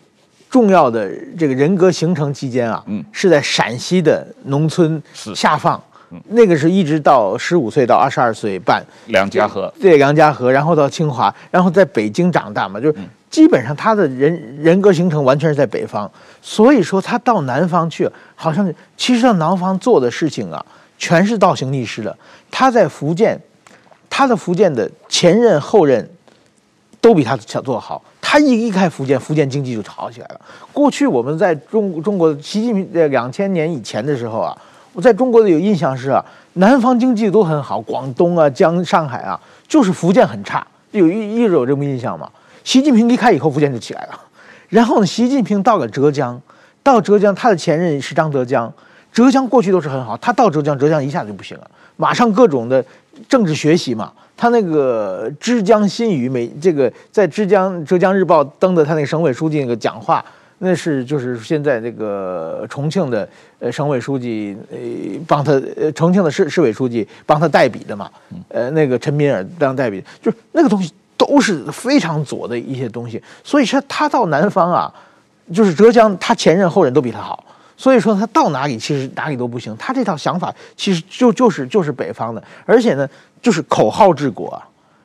重要的这个人格形成期间啊，嗯，是在陕西的农村下放。那个是一直到十五岁到二十二岁半，梁家河，对，梁家河，然后到清华，然后在北京长大嘛，就是基本上他的人人格形成完全是在北方，所以说他到南方去，好像其实到南方做的事情啊，全是倒行逆施的。他在福建，他的福建的前任后任都比他想做好。他一离开福建，福建经济就好起来了。过去我们在中中国习近平在两千年以前的时候啊，我在中国的有印象是啊，南方经济都很好，广东啊、江上海啊，就是福建很差，有一一直有这么印象嘛。习近平离开以后，福建就起来了。然后呢，习近平到了浙江，到浙江，他的前任是张德江，浙江过去都是很好，他到浙江，浙江一下就不行了，马上各种的政治学习嘛。他那个《之江新语》每这个在浙江浙江日报登的他那个省委书记那个讲话，那是就是现在这个重庆的呃省委书记呃帮他呃重庆的市市委书记帮他代笔的嘛，呃那个陈敏尔当代笔，就是那个东西都是非常左的一些东西，所以说他到南方啊，就是浙江他前任后任都比他好，所以说他到哪里其实哪里都不行，他这套想法其实就就是就是北方的，而且呢。就是口号治国啊！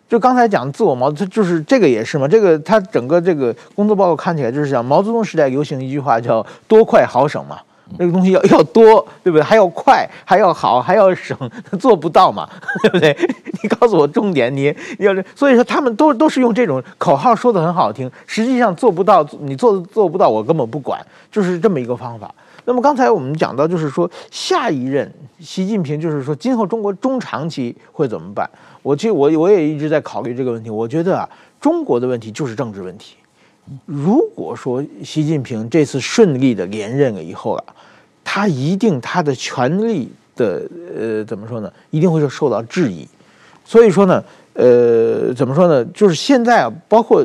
就刚才讲自我矛盾，就是这个也是嘛。这个他整个这个工作报告看起来就是讲毛泽东时代流行一句话叫“多快好省”嘛。那个东西要 [LAUGHS] 要多，对不对？还要快，还要好，还要省，做不到嘛，[LAUGHS] 对不对？你告诉我重点，你要是所以说他们都都是用这种口号说的很好听，实际上做不到，你做做不到，我根本不管，就是这么一个方法。那么刚才我们讲到，就是说下一任习近平，就是说今后中国中长期会怎么办？我其实我我也一直在考虑这个问题。我觉得啊，中国的问题就是政治问题。如果说习近平这次顺利的连任了以后啊，他一定他的权力的呃怎么说呢？一定会受到质疑。所以说呢，呃怎么说呢？就是现在啊，包括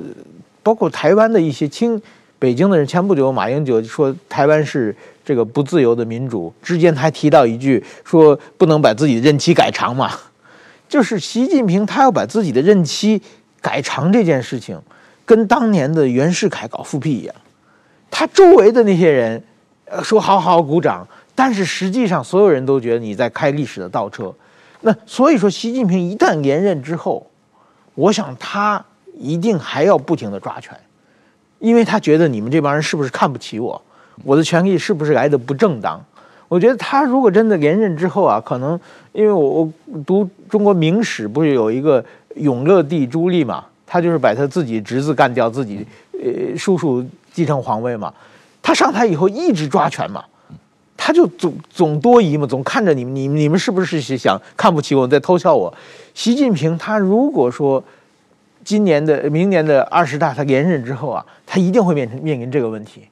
包括台湾的一些亲北京的人，前不久马英九说台湾是。这个不自由的民主之间，还提到一句说不能把自己的任期改长嘛，[LAUGHS] 就是习近平他要把自己的任期改长这件事情，跟当年的袁世凯搞复辟一样，他周围的那些人呃说好好鼓掌，但是实际上所有人都觉得你在开历史的倒车。那所以说，习近平一旦连任之后，我想他一定还要不停的抓权，因为他觉得你们这帮人是不是看不起我？我的权利是不是来的不正当？我觉得他如果真的连任之后啊，可能因为我我读中国明史，不是有一个永乐帝朱棣嘛，他就是把他自己侄子干掉，自己呃叔叔继承皇位嘛。他上台以后一直抓权嘛，他就总总多疑嘛，总看着你们，你你们是不是想看不起我，在偷笑我？习近平他如果说今年的明年的二十大他连任之后啊，他一定会面临面临这个问题。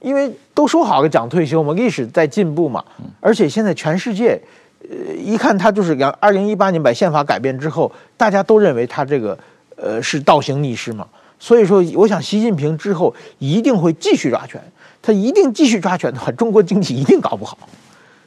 因为都说好了讲退休嘛，历史在进步嘛，而且现在全世界，呃，一看他就是两二零一八年把宪法改变之后，大家都认为他这个，呃，是倒行逆施嘛。所以说，我想习近平之后一定会继续抓权，他一定继续抓权的话，中国经济一定搞不好。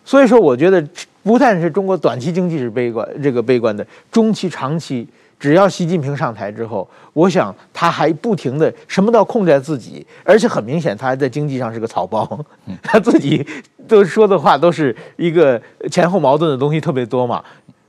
所以说，我觉得不但是中国短期经济是悲观，这个悲观的，中期、长期。只要习近平上台之后，我想他还不停的什么都要控制在自己，而且很明显他还在经济上是个草包，[LAUGHS] 他自己都说的话都是一个前后矛盾的东西特别多嘛，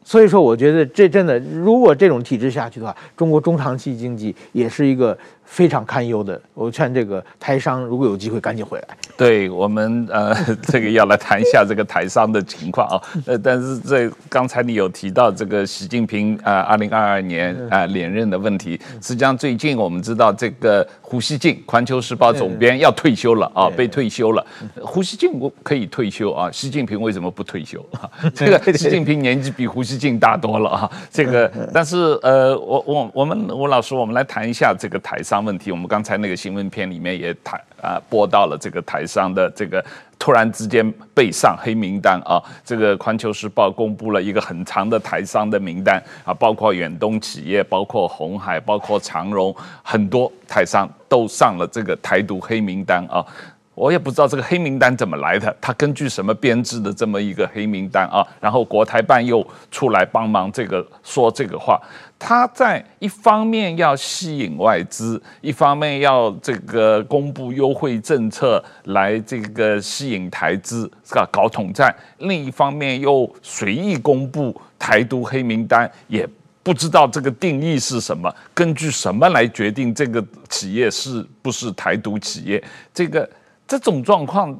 所以说我觉得这真的，如果这种体制下去的话，中国中长期经济也是一个。非常堪忧的，我劝这个台商如果有机会赶紧回来。对我们呃，这个要来谈一下这个台商的情况啊。[LAUGHS] 呃，但是这刚才你有提到这个习近平啊，二零二二年啊连任的问题。实际上最近我们知道这个胡锡进，环球时报总编要退休了啊，被退休了。胡锡进我可以退休啊，习近平为什么不退休啊？[LAUGHS] 这个习近平年纪比胡锡进大多了啊。这个但是呃，我我我们吴老师，我们来谈一下这个台商。问题，我们刚才那个新闻片里面也谈啊，播到了这个台商的这个突然之间被上黑名单啊，这个《环球时报》公布了一个很长的台商的名单啊，包括远东企业，包括红海，包括长荣，很多台商都上了这个台独黑名单啊。我也不知道这个黑名单怎么来的，他根据什么编制的这么一个黑名单啊？然后国台办又出来帮忙这个说这个话，他在一方面要吸引外资，一方面要这个公布优惠政策来这个吸引台资，是吧？搞统战，另一方面又随意公布台独黑名单，也不知道这个定义是什么，根据什么来决定这个企业是不是台独企业？这个。这种状况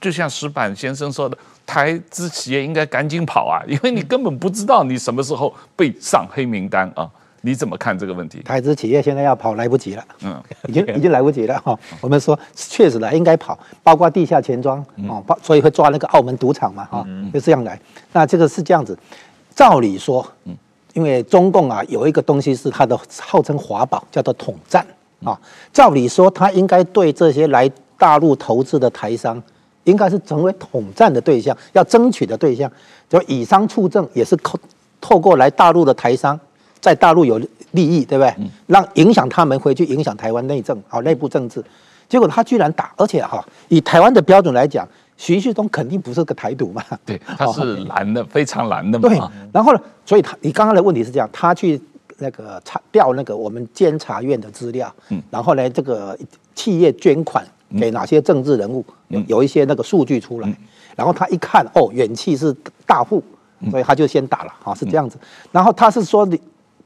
就像石板先生说的，台资企业应该赶紧跑啊，[LAUGHS] 因为你根本不知道你什么时候被上黑名单啊。你怎么看这个问题？台资企业现在要跑来不及了，嗯，已经 [LAUGHS] 已经来不及了哈。我们说确实的应该跑，包括地下钱庄哦，包所以会抓那个澳门赌场嘛哈，就这样来。那这个是这样子，照理说，因为中共啊有一个东西是它的号称华宝，叫做统战啊。照理说，它应该对这些来大陆投资的台商，应该是成为统战的对象，要争取的对象，就以商促政，也是透透过来大陆的台商。在大陆有利益，对不对？让影响他们回去影响台湾内政，好内部政治。结果他居然打，而且哈，以台湾的标准来讲，徐旭东肯定不是个台独嘛。对，他是蓝的，非常蓝的嘛。对，然后呢，所以他你刚刚的问题是这样，他去那个查调那个我们监察院的资料，然后呢，这个企业捐款给哪些政治人物，有有一些那个数据出来，然后他一看，哦，远气是大户，所以他就先打了，哈，是这样子。然后他是说你。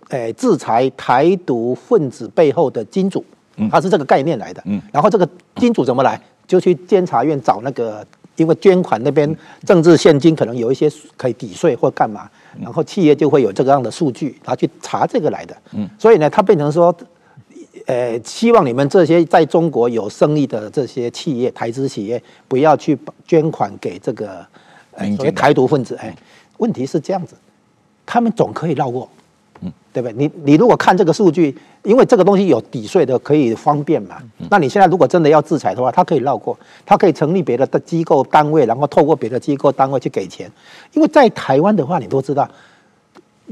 诶，制裁台独分子背后的金主，他是这个概念来的。嗯，然后这个金主怎么来？就去监察院找那个，因为捐款那边政治现金可能有一些可以抵税或干嘛，然后企业就会有这个样的数据，他去查这个来的。嗯，所以呢，他变成说，呃，希望你们这些在中国有生意的这些企业，台资企业不要去捐款给这个所谓台独分子。哎，问题是这样子，他们总可以绕过。嗯，对不对？你你如果看这个数据，因为这个东西有抵税的，可以方便嘛。那你现在如果真的要制裁的话，他可以绕过，他可以成立别的的机构单位，然后透过别的机构单位去给钱。因为在台湾的话，你都知道。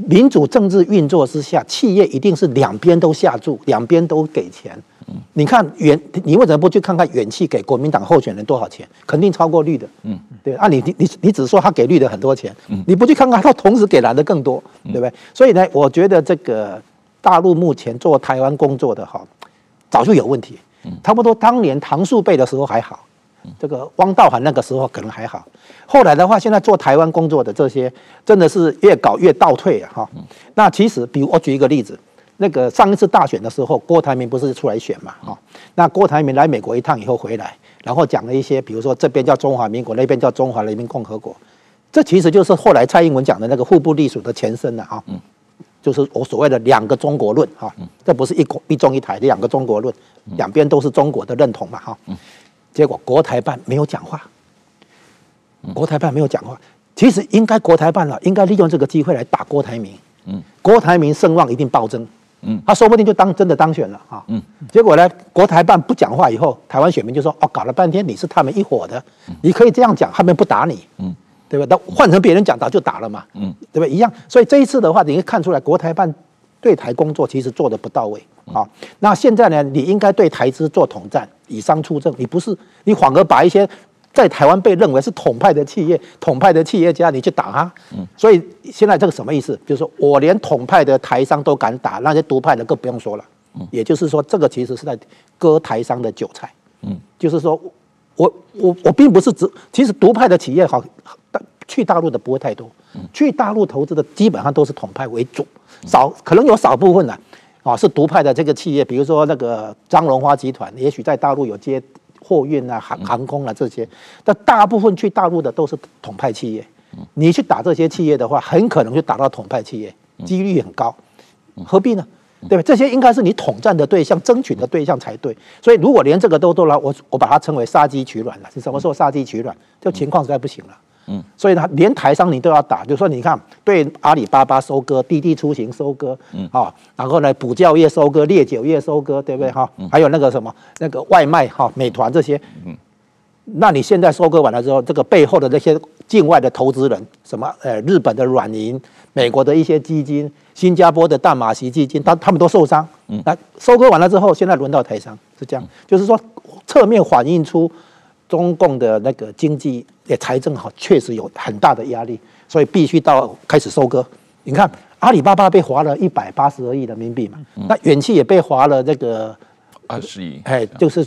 民主政治运作之下，企业一定是两边都下注，两边都给钱。你看远，你为什么不去看看远期给国民党候选人多少钱？肯定超过绿的。嗯，对啊，你你你你只说他给绿的很多钱，你不去看看他同时给蓝的更多，对不对？所以呢，我觉得这个大陆目前做台湾工作的哈，早就有问题。差不多当年唐树贝的时候还好。这个汪道涵那个时候可能还好，后来的话，现在做台湾工作的这些，真的是越搞越倒退啊！哈，那其实，比如我举一个例子，那个上一次大选的时候，郭台铭不是出来选嘛？哈，那郭台铭来美国一趟以后回来，然后讲了一些，比如说这边叫中华民国，那边叫中华人民共和国，这其实就是后来蔡英文讲的那个互不隶属的前身了啊！嗯，就是我所谓的两个中国论哈，这不是一国一中一台的两个中国论，两边都是中国的认同嘛？哈。结果国台办没有讲话，国台办没有讲话。其实应该国台办啊，应该利用这个机会来打郭台铭。嗯，郭台铭声望一定暴增。嗯，他说不定就当真的当选了啊。嗯，结果呢，国台办不讲话以后，台湾选民就说：“哦，搞了半天你是他们一伙的，你可以这样讲，他们不打你。”嗯，对吧？那换成别人讲，早就打了嘛。嗯，对吧？一样。所以这一次的话，你可以看出来国台办对台工作其实做的不到位。好，那现在呢，你应该对台资做统战。以商促政，你不是你反而把一些在台湾被认为是统派的企业、统派的企业家，你去打他。嗯，所以现在这个什么意思？就是说我连统派的台商都敢打，那些独派的更不用说了。嗯，也就是说，这个其实是在割台商的韭菜。嗯，就是说我我我并不是指，其实独派的企业好，去大陆的不会太多，去大陆投资的基本上都是统派为主，少可能有少部分的。啊，是独派的这个企业，比如说那个张荣发集团，也许在大陆有接货运啊、航航空啊这些，但大部分去大陆的都是统派企业。你去打这些企业的话，很可能就打到统派企业，几率很高。何必呢？对吧？这些应该是你统战的对象、争取的对象才对。所以如果连这个都做了，我我把它称为杀鸡取卵了。是什么时候杀鸡取卵？这情况实在不行了。嗯，所以呢，连台商你都要打，就是说你看，对阿里巴巴收割，滴滴出行收割，嗯，啊，然后呢，补教业收割，烈酒业收割，对不对？哈？还有那个什么那个外卖哈，美团这些，嗯，那你现在收割完了之后，这个背后的那些境外的投资人，什么呃，日本的软银，美国的一些基金，新加坡的淡马锡基金，他他们都受伤，嗯，那收割完了之后，现在轮到台商是这样，就是说侧面反映出。中共的那个经济也财政好，确实有很大的压力，所以必须到开始收割。你看阿里巴巴被划了一百八十二亿人民币嘛，那远期也被划了这个二十亿，哎，就是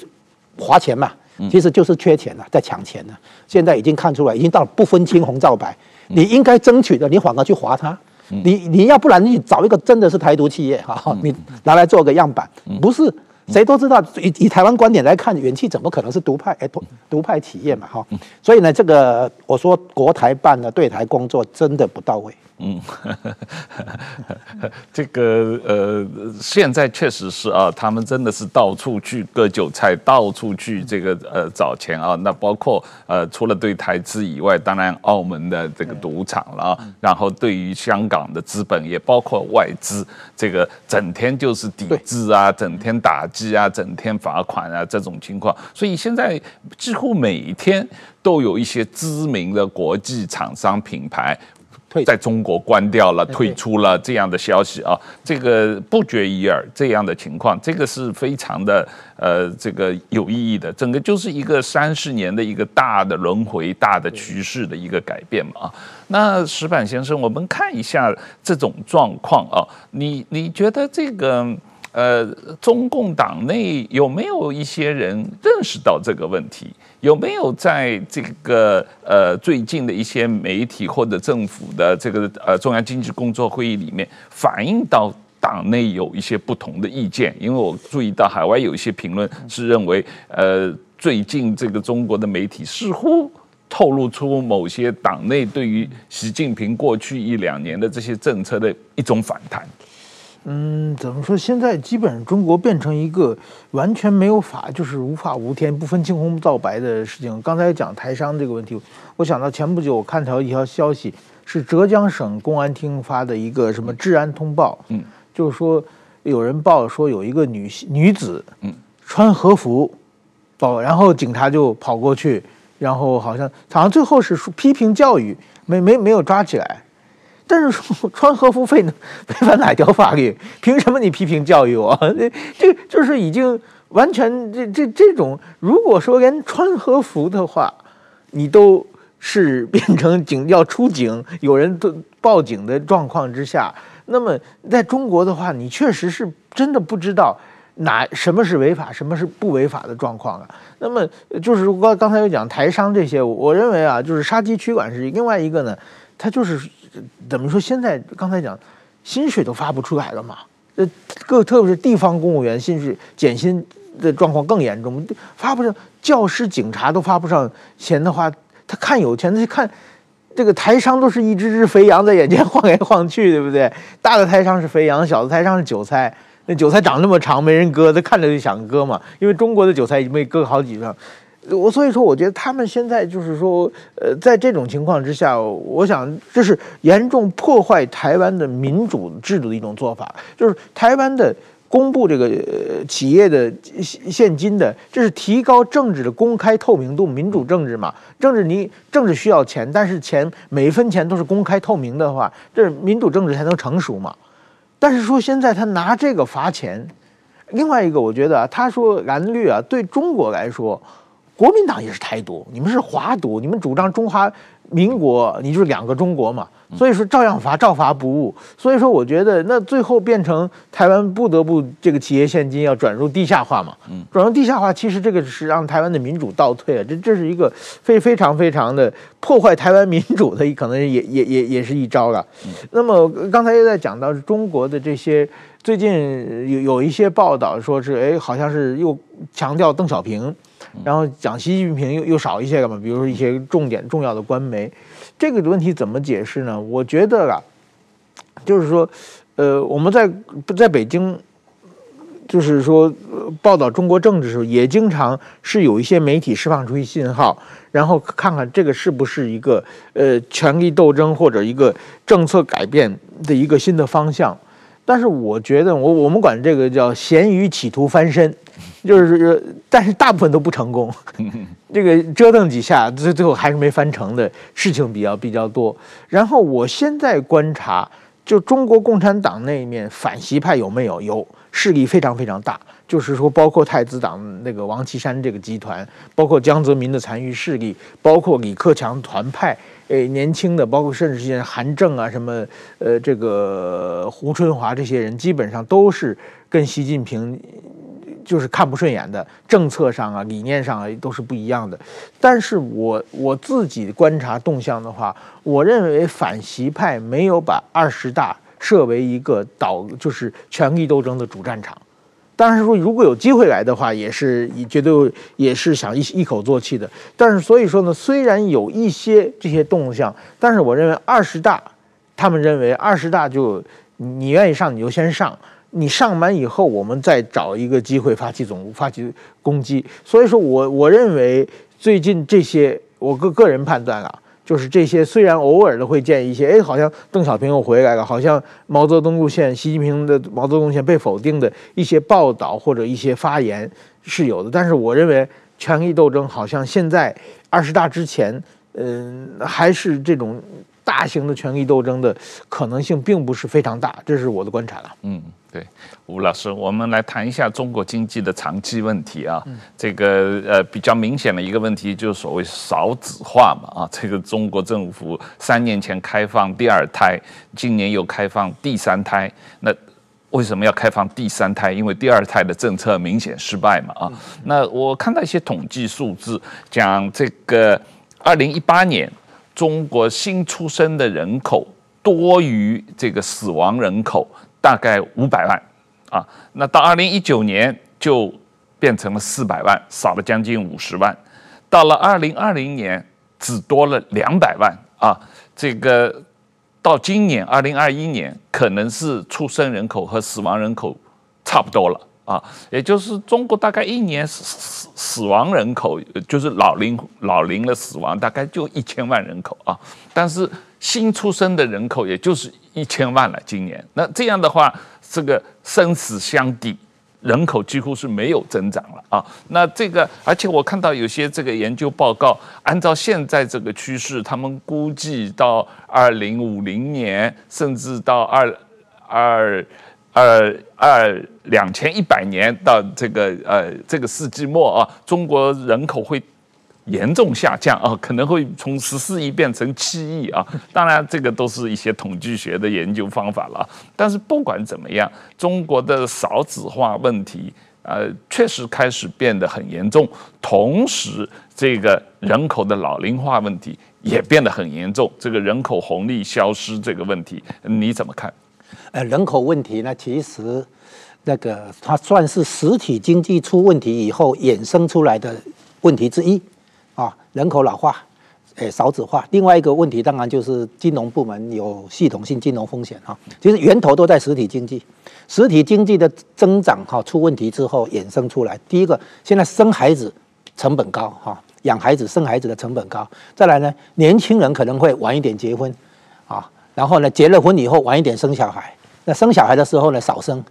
划钱嘛，其实就是缺钱了，在抢钱了。现在已经看出来，已经到了不分青红皂白，你应该争取的，你反而去划它。你你要不然你找一个真的是台独企业哈，你拿来做个样板，不是。谁都知道，以以台湾观点来看，远企怎么可能是独派？哎，独独派企业嘛，哈。所以呢，这个我说国台办的对台工作真的不到位。嗯，[LAUGHS] 这个呃，现在确实是啊，他们真的是到处去割韭菜，到处去这个呃找钱啊。那包括呃，除了对台资以外，当然澳门的这个赌场了啊，然后对于香港的资本，也包括外资，这个整天就是抵制啊，整天打击啊，整天罚款啊这种情况。所以现在几乎每一天都有一些知名的国际厂商品牌。在中国关掉了，退出了这样的消息啊，这个不绝于耳，这样的情况，这个是非常的呃，这个有意义的，整个就是一个三十年的一个大的轮回、大的趋势的一个改变嘛啊。那石板先生，我们看一下这种状况啊，你你觉得这个？呃，中共党内有没有一些人认识到这个问题？有没有在这个呃最近的一些媒体或者政府的这个呃中央经济工作会议里面反映到党内有一些不同的意见？因为我注意到海外有一些评论是认为，呃，最近这个中国的媒体似乎透露出某些党内对于习近平过去一两年的这些政策的一种反弹。嗯，怎么说？现在基本上中国变成一个完全没有法，就是无法无天、不分青红皂白的事情。刚才讲台商这个问题，我想到前不久我看到一条消息，是浙江省公安厅发的一个什么治安通报，嗯，就是说有人报说有一个女女子，嗯，穿和服，报，然后警察就跑过去，然后好像好像最后是批评教育，没没没有抓起来。但是穿和服费呢违反哪条法律？凭什么你批评教育我？[LAUGHS] 这这就是已经完全这这这种。如果说连穿和服的话，你都是变成警要出警，有人都报警的状况之下，那么在中国的话，你确实是真的不知道哪什么是违法，什么是不违法的状况啊。那么就是刚刚才有讲台商这些，我认为啊，就是杀鸡取卵是另外一个呢，他就是。怎么说？现在刚才讲，薪水都发不出来了嘛？呃，各特别是地方公务员薪水减薪的状况更严重，发不上。教师、警察都发不上钱的话，他看有钱，他看这个台商都是一只只肥羊在眼前晃来晃去，对不对？[LAUGHS] 大的台商是肥羊，小的台商是韭菜。那韭菜长那么长，没人割，他看着就想割嘛。因为中国的韭菜已经被割好几上。我所以说，我觉得他们现在就是说，呃，在这种情况之下，我想这是严重破坏台湾的民主制度的一种做法。就是台湾的公布这个呃企业的现金的，这是提高政治的公开透明度，民主政治嘛。政治你政治需要钱，但是钱每一分钱都是公开透明的话，这民主政治才能成熟嘛。但是说现在他拿这个罚钱，另外一个我觉得啊，他说蓝绿啊，对中国来说。国民党也是台独，你们是华独，你们主张中华民国，你就是两个中国嘛，所以说照样罚，照罚不误。所以说，我觉得那最后变成台湾不得不这个企业现金要转入地下化嘛，转入地下化，其实这个是让台湾的民主倒退啊，这这是一个非非常非常的破坏台湾民主的，可能也也也也是一招了。那么刚才又在讲到中国的这些，最近有有一些报道说是，哎，好像是又强调邓小平。然后讲习近平又又少一些了嘛，比如说一些重点重要的官媒，这个问题怎么解释呢？我觉得啊，就是说，呃，我们在在北京，就是说报道中国政治的时候，也经常是有一些媒体释放出一信号，然后看看这个是不是一个呃权力斗争或者一个政策改变的一个新的方向。但是我觉得，我我们管这个叫咸鱼企图翻身。[LAUGHS] 就是，但是大部分都不成功，[LAUGHS] 这个折腾几下，最最后还是没翻成的事情比较比较多。然后我现在观察，就中国共产党那一面反习派有没有？有势力非常非常大，就是说包括太子党那个王岐山这个集团，包括江泽民的残余势力，包括李克强团派，诶，年轻的，包括甚至是些韩正啊什么，呃，这个胡春华这些人，基本上都是跟习近平。就是看不顺眼的政策上啊，理念上啊都是不一样的。但是我我自己观察动向的话，我认为反习派没有把二十大设为一个导，就是权力斗争的主战场。当然说如果有机会来的话，也是绝对也是想一一口作气的。但是所以说呢，虽然有一些这些动向，但是我认为二十大，他们认为二十大就你愿意上你就先上，你上满以后我们再找一个机会发起总发起攻击。所以说我我认为最近这些我个个人判断啊。就是这些，虽然偶尔的会见一些，哎，好像邓小平又回来了，好像毛泽东路线、习近平的毛泽东路线被否定的一些报道或者一些发言是有的，但是我认为权力斗争好像现在二十大之前，嗯，还是这种大型的权力斗争的可能性并不是非常大，这是我的观察了。嗯。对，吴老师，我们来谈一下中国经济的长期问题啊。嗯、这个呃比较明显的一个问题就是所谓少子化嘛啊。这个中国政府三年前开放第二胎，今年又开放第三胎。那为什么要开放第三胎？因为第二胎的政策明显失败嘛啊。嗯、那我看到一些统计数字，讲这个二零一八年中国新出生的人口多于这个死亡人口。大概五百万，啊，那到二零一九年就变成了四百万，少了将近五十万。到了二零二零年，只多了两百万啊。这个到今年二零二一年，可能是出生人口和死亡人口差不多了啊。也就是中国大概一年死死死亡人口，就是老龄老龄的死亡，大概就一千万人口啊。但是新出生的人口，也就是。一千万了，今年那这样的话，这个生死相抵，人口几乎是没有增长了啊。那这个，而且我看到有些这个研究报告，按照现在这个趋势，他们估计到二零五零年，甚至到二二二二两千一百年到这个呃这个世纪末啊，中国人口会。严重下降啊，可能会从十四亿变成七亿啊。当然，这个都是一些统计学的研究方法了。但是不管怎么样，中国的少子化问题，呃，确实开始变得很严重。同时，这个人口的老龄化问题也变得很严重。这个人口红利消失这个问题，你怎么看？呃，人口问题呢，其实那个它算是实体经济出问题以后衍生出来的问题之一。啊，人口老化，诶，少子化。另外一个问题，当然就是金融部门有系统性金融风险哈。其实源头都在实体经济，实体经济的增长哈出问题之后衍生出来。第一个，现在生孩子成本高哈，养孩子生孩子的成本高。再来呢，年轻人可能会晚一点结婚，然后呢，结了婚以后晚一点生小孩。那生小孩的时候呢，少生，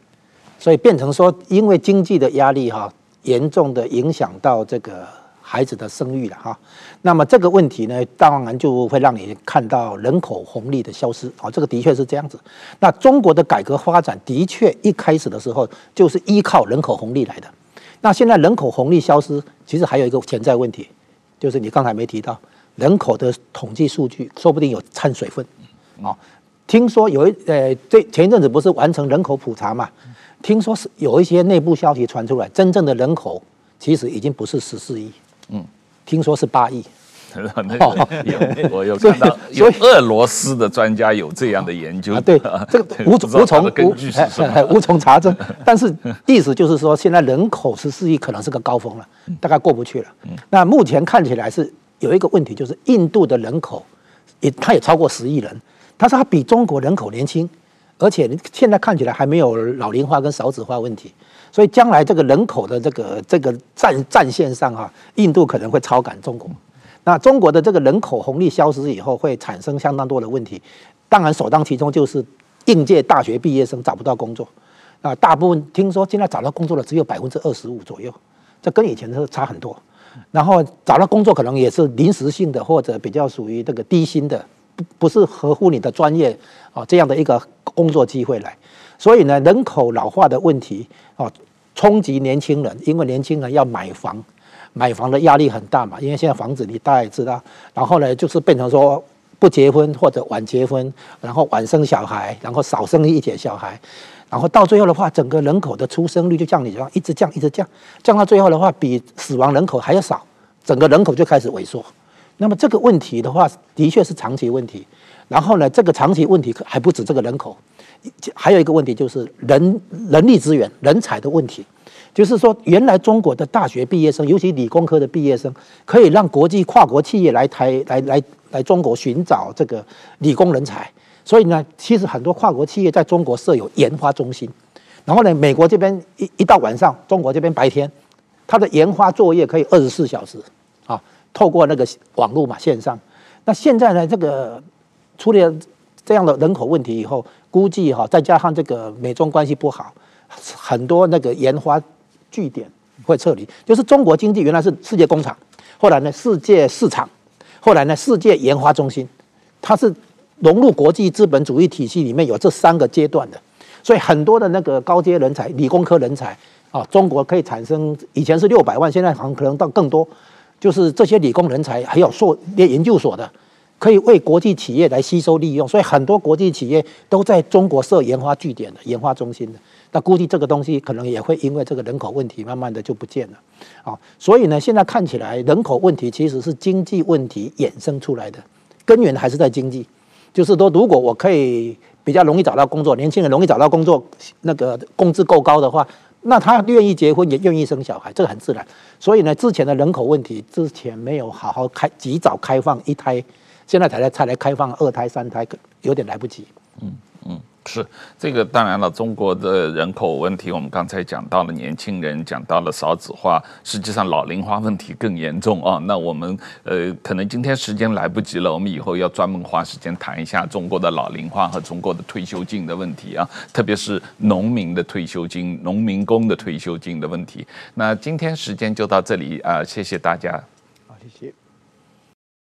所以变成说，因为经济的压力哈，严重的影响到这个。孩子的生育了哈，那么这个问题呢，当然就会让你看到人口红利的消失啊，这个的确是这样子。那中国的改革发展的确一开始的时候就是依靠人口红利来的。那现在人口红利消失，其实还有一个潜在问题，就是你刚才没提到人口的统计数据，说不定有掺水分啊。听说有一呃，这前一阵子不是完成人口普查嘛？听说是有一些内部消息传出来，真正的人口其实已经不是十四亿。嗯，听说是八亿，那 [LAUGHS] 有我 [LAUGHS] 有看到，有俄罗斯的专家有这样的研究。啊，对，这个 [LAUGHS] 无从无从根据是什么？无从查证。但是意思就是说，现在人口十四亿可能是个高峰了，大概过不去了。那目前看起来是有一个问题，就是印度的人口也它也超过十亿人，但是它比中国人口年轻，而且现在看起来还没有老龄化跟少子化问题。所以将来这个人口的这个这个战战线上啊，印度可能会超赶中国。那中国的这个人口红利消失以后，会产生相当多的问题。当然，首当其冲就是应届大学毕业生找不到工作。啊，大部分听说现在找到工作的只有百分之二十五左右，这跟以前是差很多。然后找到工作可能也是临时性的，或者比较属于这个低薪的，不是合乎你的专业啊这样的一个工作机会来。所以呢，人口老化的问题啊，冲击年轻人，因为年轻人要买房，买房的压力很大嘛。因为现在房子你大家也知道，然后呢，就是变成说不结婚或者晚结婚，然后晚生小孩，然后少生一点小孩，然后到最后的话，整个人口的出生率就降你这样一直降，一直降，降到最后的话，比死亡人口还要少，整个人口就开始萎缩。那么这个问题的话，的确是长期问题。然后呢，这个长期问题还不止这个人口。还有一个问题就是人人力资源、人才的问题。就是说，原来中国的大学毕业生，尤其理工科的毕业生，可以让国际跨国企业来台来来来中国寻找这个理工人才。所以呢，其实很多跨国企业在中国设有研发中心。然后呢，美国这边一一到晚上，中国这边白天，它的研发作业可以二十四小时，透过那个网络嘛线上。那现在呢，这个出了这样的人口问题以后，估计哈，再加上这个美中关系不好，很多那个研发据点会撤离。就是中国经济原来是世界工厂，后来呢世界市场，后来呢世界研发中心，它是融入国际资本主义体系里面有这三个阶段的。所以很多的那个高阶人才、理工科人才啊，中国可以产生，以前是六百万，现在好像可能到更多。就是这些理工人才，还有硕研究所的，可以为国际企业来吸收利用。所以很多国际企业都在中国设研发据点的、研发中心的。那估计这个东西可能也会因为这个人口问题，慢慢的就不见了。啊，所以呢，现在看起来人口问题其实是经济问题衍生出来的，根源还是在经济。就是说，如果我可以。比较容易找到工作，年轻人容易找到工作，那个工资够高的话，那他愿意结婚也愿意生小孩，这个很自然。所以呢，之前的人口问题之前没有好好开，及早开放一胎，现在才来才来开放二胎、三胎，有点来不及。嗯。是这个，当然了，中国的人口问题，我们刚才讲到了年轻人，讲到了少子化，实际上老龄化问题更严重啊。那我们呃，可能今天时间来不及了，我们以后要专门花时间谈一下中国的老龄化和中国的退休金的问题啊，特别是农民的退休金、农民工的退休金的问题。那今天时间就到这里啊，谢谢大家。好，谢谢。